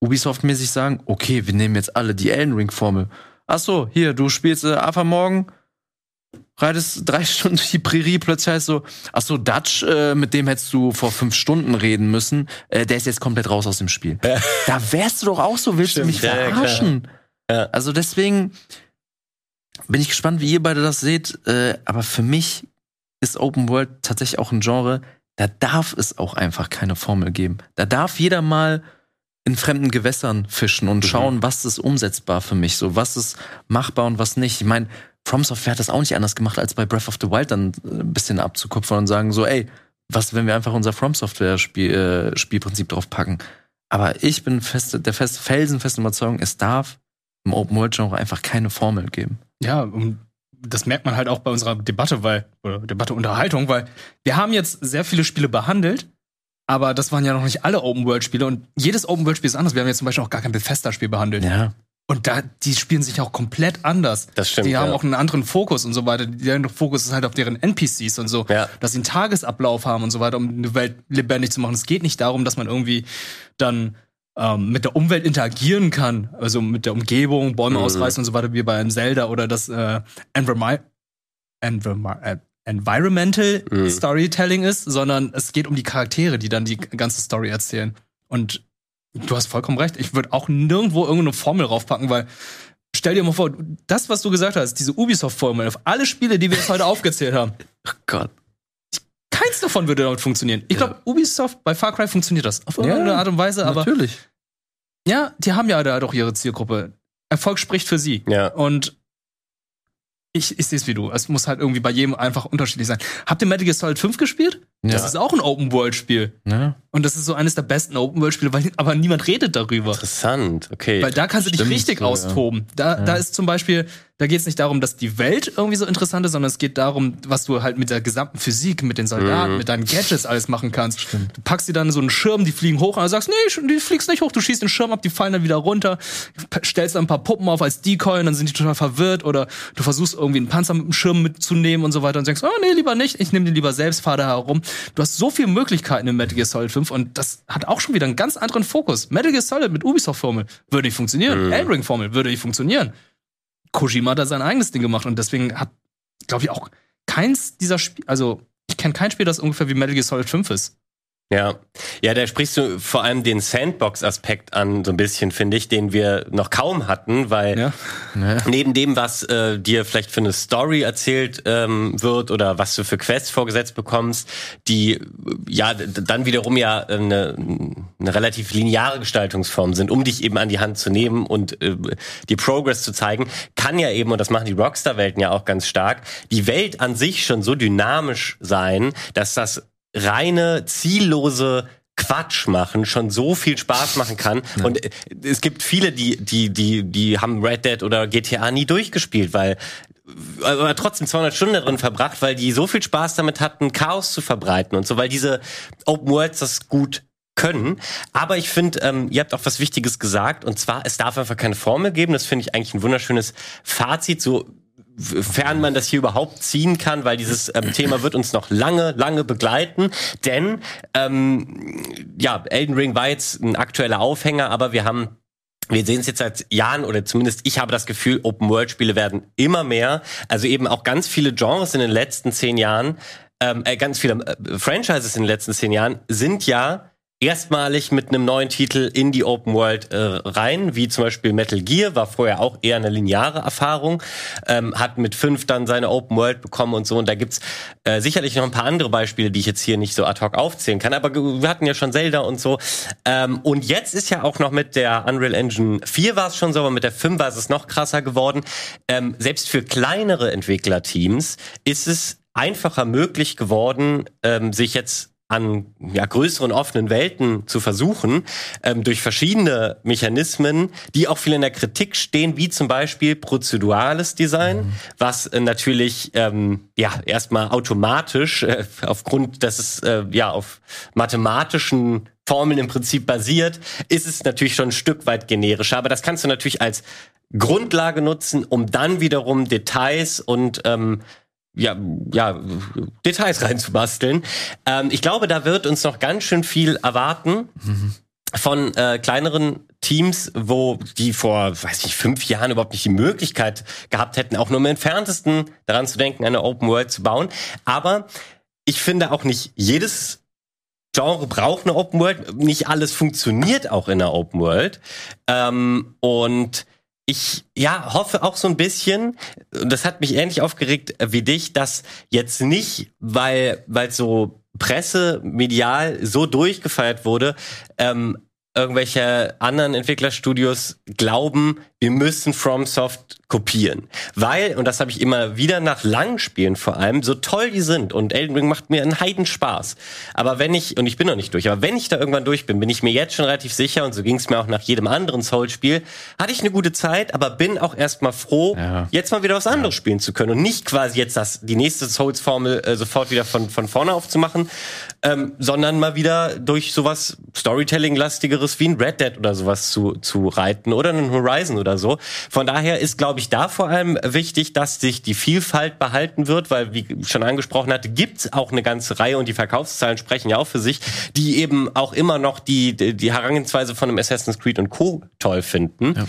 Ubisoft-mäßig sagen, okay, wir nehmen jetzt alle die Elden Ring-Formel. Ach so, hier, du spielst äh, Alpha morgen, reitest drei (laughs) Stunden durch die Prärie, plötzlich heißt so, ach so, Dutch, äh, mit dem hättest du vor fünf Stunden reden müssen, äh, der ist jetzt komplett raus aus dem Spiel. da wärst du doch auch so, willst du mich Stimmt, ja, ja, verarschen? Also deswegen bin ich gespannt, wie ihr beide das seht, äh, aber für mich ist Open World tatsächlich auch ein Genre, da darf es auch einfach keine Formel geben. Da darf jeder mal in fremden Gewässern fischen und schauen, was ist umsetzbar für mich, so was ist machbar und was nicht. Ich meine, From Software hat das auch nicht anders gemacht, als bei Breath of the Wild dann äh, ein bisschen abzukupfern und sagen so, ey, was, wenn wir einfach unser From Software Spiel, äh, Spielprinzip drauf packen. Aber ich bin fest, der fest, felsenfesten Überzeugung, es darf im Open World Genre einfach keine Formel geben. Ja, und das merkt man halt auch bei unserer Debatte, weil, oder Debatte Unterhaltung, weil wir haben jetzt sehr viele Spiele behandelt, aber das waren ja noch nicht alle Open-World-Spiele und jedes Open-World-Spiel ist anders. Wir haben jetzt zum Beispiel auch gar kein Bethesda-Spiel behandelt. Ja. Und da, die spielen sich auch komplett anders. Das stimmt, Die haben ja. auch einen anderen Fokus und so weiter. Deren Fokus ist halt auf deren NPCs und so. Ja. Dass sie einen Tagesablauf haben und so weiter, um eine Welt lebendig zu machen. Es geht nicht darum, dass man irgendwie dann ähm, mit der Umwelt interagieren kann. Also mit der Umgebung, Bäume Mhm. ausreißen und so weiter, wie bei einem Zelda oder das äh, Environmi Environmi äh, Environmental Mhm. Storytelling ist, sondern es geht um die Charaktere, die dann die ganze Story erzählen. Und du hast vollkommen recht. Ich würde auch nirgendwo irgendeine Formel raufpacken, weil stell dir mal vor, das, was du gesagt hast, diese Ubisoft-Formel auf alle Spiele, die wir jetzt heute (laughs) aufgezählt haben, Oh Gott. keins davon würde damit funktionieren. Ich Ja. glaube, Ubisoft bei Far Cry funktioniert das auf irgendeine Ja, Art und Weise, aber Natürlich. ja, die haben ja da doch ihre Zielgruppe. Erfolg spricht für sie. Ja. Und ich, ich sehe es wie du. Es muss halt irgendwie bei jedem einfach unterschiedlich sein. Habt ihr Metal Gear Solid 5 gespielt? Das Ja. ist auch ein Open-World-Spiel. ja. Und das ist so eines der besten Open-World-Spiele, weil aber niemand redet darüber. Interessant, okay. Weil da kannst du dich Stimmt, richtig so, ja. austoben. Da, da ist zum Beispiel, da geht es nicht darum, dass die Welt irgendwie so interessant ist, sondern es geht darum, was du halt mit der gesamten Physik, mit den Soldaten, Mhm. mit deinen Gadgets alles machen kannst. Du packst die dann so einen Schirm, die fliegen hoch und du sagst, nee, die fliegst nicht hoch, du schießt den Schirm ab, die fallen dann wieder runter, stellst dann ein paar Puppen auf als Decoy und dann sind die total verwirrt oder du versuchst irgendwie einen Panzer mit dem Schirm mitzunehmen und so weiter und denkst, oh nee, lieber nicht, ich nehme den lieber selbst, fahr da herum. Du hast so viele Möglichkeiten in Metal Gear Solid 5 und das hat auch schon wieder einen ganz anderen Fokus. Metal Gear Solid mit Ubisoft-Formel würde nicht funktionieren. Mhm. Elden Ring-Formel würde nicht funktionieren. Kojima hat da sein eigenes Ding gemacht und deswegen hat, glaube ich, auch keins dieser Spiele, also ich kenne kein Spiel, das ungefähr wie Metal Gear Solid 5 ist. Ja, ja, da sprichst du vor allem den Sandbox-Aspekt an, so ein bisschen, finde ich, den wir noch kaum hatten, weil Ja. Ja. neben dem, was äh, dir vielleicht für eine Story erzählt ähm, wird oder was du für Quests vorgesetzt bekommst, die ja dann wiederum ja äh, eine, eine relativ lineare Gestaltungsform sind, um dich eben an die Hand zu nehmen und äh, dir Progress zu zeigen, kann ja eben, und das machen die Rockstar-Welten ja auch ganz stark, die Welt an sich schon so dynamisch sein, dass das reine, ziellose Quatsch machen schon so viel Spaß machen kann. Und äh, es gibt viele, die, die, die, die haben Red Dead oder GTA nie durchgespielt, weil aber trotzdem 200 Stunden darin verbracht, weil die so viel Spaß damit hatten, Chaos zu verbreiten und so, weil diese Open Worlds das gut können. Aber ich finde, ähm, ihr habt auch was Wichtiges gesagt, und zwar, es darf einfach keine Formel geben. Das finde ich eigentlich ein wunderschönes Fazit. So inwiefern man das hier überhaupt ziehen kann, weil dieses ähm, Thema wird uns noch lange, lange begleiten. Denn ähm, ja, Elden Ring war jetzt ein aktueller Aufhänger, aber wir haben wir sehen es jetzt seit Jahren oder zumindest ich habe das Gefühl, Open-World-Spiele werden immer mehr. Also eben auch ganz viele Genres in den letzten zehn Jahren, ähm, äh, ganz viele äh, Franchises in den letzten zehn Jahren sind ja erstmalig mit einem neuen Titel in die Open World äh, rein, wie zum Beispiel Metal Gear, war vorher auch eher eine lineare Erfahrung, ähm, hat mit fünf dann seine Open World bekommen und so. Und da gibt's äh, sicherlich noch ein paar andere Beispiele, die ich jetzt hier nicht so ad hoc aufzählen kann. Aber wir hatten ja schon Zelda und so. Ähm, und jetzt ist ja auch noch mit der Unreal Engine 4 war es schon so, aber mit der 5 war es noch krasser geworden. Ähm, selbst für kleinere Entwicklerteams ist es einfacher möglich geworden, ähm, sich jetzt an ja, größeren offenen Welten zu versuchen, ähm, durch verschiedene Mechanismen, die auch viel in der Kritik stehen, wie zum Beispiel prozedurales Design, mhm. was äh, natürlich ähm, ja erstmal automatisch äh, aufgrund, dass es äh, ja auf mathematischen Formeln im Prinzip basiert, ist es natürlich schon ein Stück weit generischer. Aber das kannst du natürlich als Grundlage nutzen, um dann wiederum Details und ähm, ja, ja, Details reinzubasteln. Ähm, ich glaube, da wird uns noch ganz schön viel erwarten. Von äh, kleineren Teams, wo die vor, weiß ich, fünf Jahren überhaupt nicht die Möglichkeit gehabt hätten, auch nur im entferntesten daran zu denken, eine Open World zu bauen. Aber ich finde auch nicht jedes Genre braucht eine Open World. Nicht alles funktioniert auch in einer Open World. Ähm, und ich ja hoffe auch so ein bisschen, das hat mich ähnlich aufgeregt wie dich, dass jetzt nicht, weil weil so Presse medial so durchgefeiert wurde, ähm, irgendwelche anderen Entwicklerstudios glauben, wir müssen FromSoft kopieren. Weil, und das habe ich immer wieder nach langen Spielen vor allem, so toll die sind und Elden Ring macht mir einen Heidenspaß. Aber wenn ich, und ich bin noch nicht durch, aber wenn ich da irgendwann durch bin, bin ich mir jetzt schon relativ sicher, und so ging es mir auch nach jedem anderen Soul-Spiel, hatte ich eine gute Zeit, aber bin auch erstmal froh, ja. jetzt mal wieder was anderes ja. spielen zu können und nicht quasi jetzt das, die nächste Souls-Formel äh, sofort wieder von, von vorne aufzumachen, ähm, sondern mal wieder durch sowas Storytelling-lastigeres wie ein Red Dead oder sowas zu, zu reiten oder einen Horizon oder so. Von daher ist, glaube ich, da vor allem wichtig, dass sich die Vielfalt behalten wird, weil, wie schon angesprochen hatte, gibt's auch eine ganze Reihe und die Verkaufszahlen sprechen ja auch für sich, die eben auch immer noch die, die Herangehensweise von einem Assassin's Creed und Co. toll finden. Ja.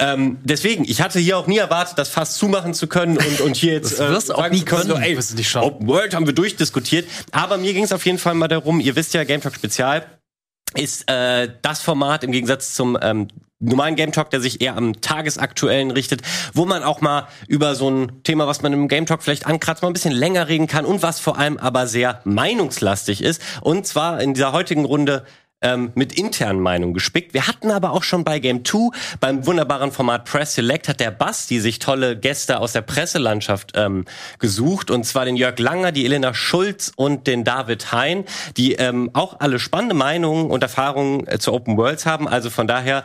Ähm, deswegen, ich hatte hier auch nie erwartet, das Fass zumachen zu können und, und hier jetzt (laughs) das wirst äh, auch nie können. So, ey, wirst nicht schaffen. Open World haben wir durchdiskutiert. Aber mir ging es auf jeden Fall mal darum, ihr wisst ja, Game Talk Spezial ist äh, das Format im Gegensatz zum ähm, normalen Game Talk, der sich eher am tagesaktuellen richtet, wo man auch mal über so ein Thema, was man im Game Talk vielleicht ankratzt, mal ein bisschen länger reden kann und was vor allem aber sehr meinungslastig ist. Und zwar in dieser heutigen Runde ähm, mit internen Meinungen gespickt. Wir hatten aber auch schon bei Game 2, beim wunderbaren Format Press Select, hat der Basti sich tolle Gäste aus der Presselandschaft ähm, gesucht. Und zwar den Jörg Langer, die Elena Schulz und den David Hein, die ähm, auch alle spannende Meinungen und Erfahrungen äh, zu Open Worlds haben. Also von daher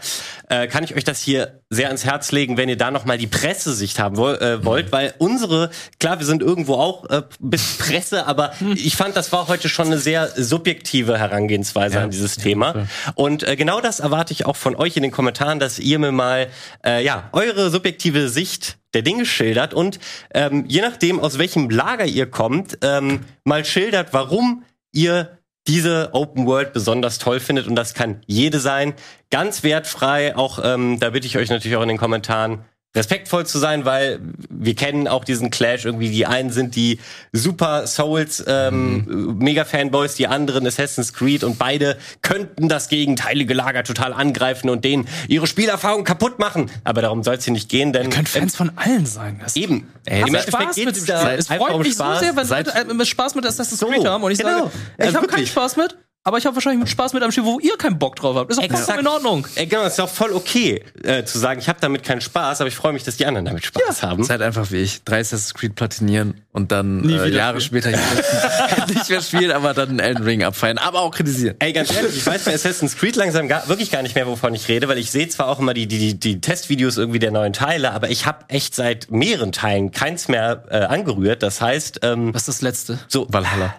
äh, kann ich euch das hier sehr ans Herz legen, wenn ihr da nochmal die Pressesicht haben wo äh, wollt, weil unsere, klar, wir sind irgendwo auch äh, bis Presse, aber ich fand, das war heute schon eine sehr subjektive Herangehensweise ja. an dieses Thema. Und äh, genau das erwarte ich auch von euch in den Kommentaren, dass ihr mir mal äh, ja eure subjektive Sicht der Dinge schildert und ähm, je nachdem, aus welchem Lager ihr kommt, ähm, mal schildert, warum ihr diese Open World besonders toll findet und das kann jede sein. Ganz wertfrei, auch ähm, da bitte ich euch natürlich auch in den Kommentaren respektvoll zu sein, weil wir kennen auch diesen Clash irgendwie. Die einen sind die Super Souls ähm, mhm. Mega Fanboys, die anderen Assassin's Creed und beide könnten das gegenteilige Lager total angreifen und denen ihre Spielerfahrung kaputt machen. Aber darum soll es hier nicht gehen, denn wir können Fans äh, von allen sein. Das eben. Ey, Im Endeffekt geht es da es freut mich Spaß. so sehr, wenn Leute äh, Spaß mit Assassin's Creed haben und ich genau. sage, ich also habe keinen Spaß mit. Aber ich habe wahrscheinlich Spaß mit einem Spiel, wo ihr keinen Bock drauf habt. Ist auch vollkommen in Ordnung. Äh, genau, ist auch voll okay äh, zu sagen, ich habe damit keinen Spaß, aber ich freue mich, dass die anderen damit Spaß ja. haben. Seid einfach wie ich. Drei Assassin's Creed platinieren und dann äh, Jahre spielen. später (laughs) (laughs) nicht mehr spielen, aber dann Elden Ring abfeiern, aber auch kritisieren. Ey, ganz ehrlich, ich weiß bei Assassin's Creed langsam gar, wirklich gar nicht mehr, wovon ich rede, weil ich sehe zwar auch immer die, die, die, die Testvideos irgendwie der neuen Teile, aber ich habe echt seit mehreren Teilen keins mehr äh, angerührt. Das heißt, ähm, was ist das letzte? So Valhalla.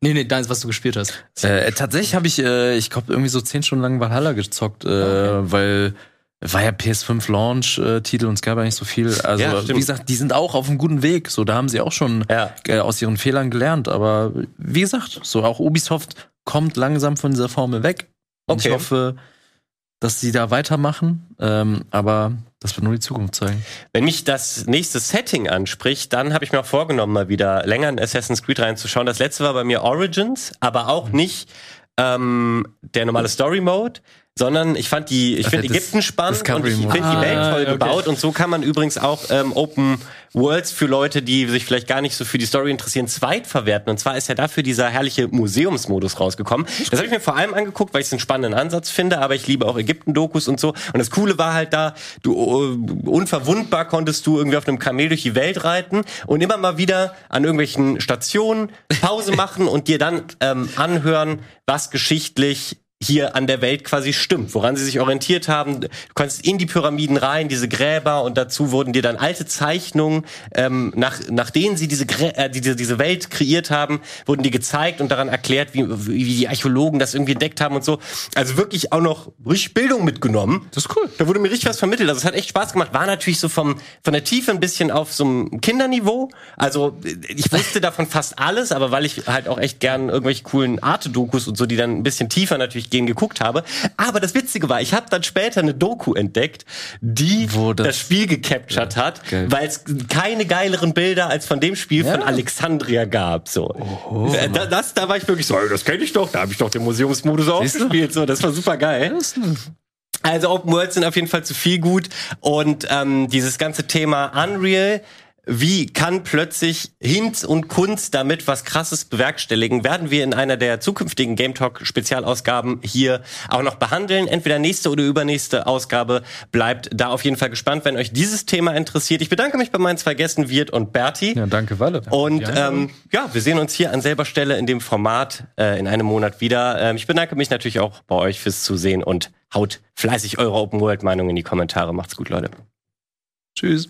Nee, nee, deins, was du gespielt hast. Äh, tatsächlich habe ich, äh, ich glaube, irgendwie so zehn Stunden lang Valhalla gezockt, äh, okay. weil war ja PS5 Launch-Titel und es gab ja nicht so viel. Also, Ja, wie gesagt, die sind auch auf einem guten Weg. So, da haben sie auch schon Ja. äh, aus ihren Fehlern gelernt. Aber wie gesagt, so auch Ubisoft kommt langsam von dieser Formel weg. Und Okay. ich hoffe, dass sie da weitermachen. Ähm, aber das wird nur die Zukunft zeigen. Wenn mich das nächste Setting anspricht, dann habe ich mir auch vorgenommen, mal wieder länger in Assassin's Creed reinzuschauen. Das letzte war bei mir Origins, aber auch Mhm. nicht ähm, der normale Story Mode, sondern ich fand die, ich finde Ägypten spannend und Discovery ich Mode. finde die Welt Ah, toll okay. gebaut und so kann man übrigens auch ähm, Open Worlds für Leute, die sich vielleicht gar nicht so für die Story interessieren, zweitverwerten. Und zwar ist ja dafür dieser herrliche Museumsmodus rausgekommen. Das habe ich mir vor allem angeguckt, weil ich es einen spannenden Ansatz finde, aber ich liebe auch Ägypten-Dokus und so. Und das Coole war halt da, du äh, unverwundbar konntest du irgendwie auf einem Kamel durch die Welt reiten und immer mal wieder an irgendwelchen Stationen Pause (laughs) machen und dir dann ähm, anhören, was geschichtlich hier an der Welt quasi stimmt, woran sie sich orientiert haben. Du konntest in die Pyramiden rein, diese Gräber und dazu wurden dir dann alte Zeichnungen, ähm, nach, nach denen sie diese, Grä äh, diese, diese Welt kreiert haben, wurden dir gezeigt und daran erklärt, wie, wie die Archäologen das irgendwie entdeckt haben und so. Also wirklich auch noch richtig Bildung mitgenommen. Das ist cool. Da wurde mir richtig was vermittelt. Also es hat echt Spaß gemacht. War natürlich so vom, von der Tiefe ein bisschen auf so einem Kinderniveau. Also ich wusste davon fast alles, aber weil ich halt auch echt gern irgendwelche coolen Arte-Dokus und so, die dann ein bisschen tiefer natürlich gehen, geguckt habe. Aber das Witzige war, ich habe dann später eine Doku entdeckt, die das, das- Spiel gecaptured hat, geil. weil es keine geileren Bilder als von dem Spiel von Ja. Alexandria gab. So. Äh, da, das, da war ich wirklich so, "Ey, das kenne ich doch, da habe ich doch den Museumsmodus auch gespielt. So, das war super geil. Also Open Worlds sind auf jeden Fall zu viel gut und ähm, dieses ganze Thema Unreal, wie kann plötzlich Hinz und Kunst damit was Krasses bewerkstelligen, werden wir in einer der zukünftigen Game Talk Spezialausgaben hier auch noch behandeln. Entweder nächste oder übernächste Ausgabe. Bleibt da auf jeden Fall gespannt, wenn euch dieses Thema interessiert. Ich bedanke mich bei meinen zwei Gästen, Wirt und Berti. Ja, danke, Walle. Und Ja. ähm, ja, wir sehen uns hier an selber Stelle in dem Format äh, in einem Monat wieder. Ähm, ich bedanke mich natürlich auch bei euch fürs Zusehen und haut fleißig eure Open World Meinung in die Kommentare. Macht's gut, Leute. Tschüss.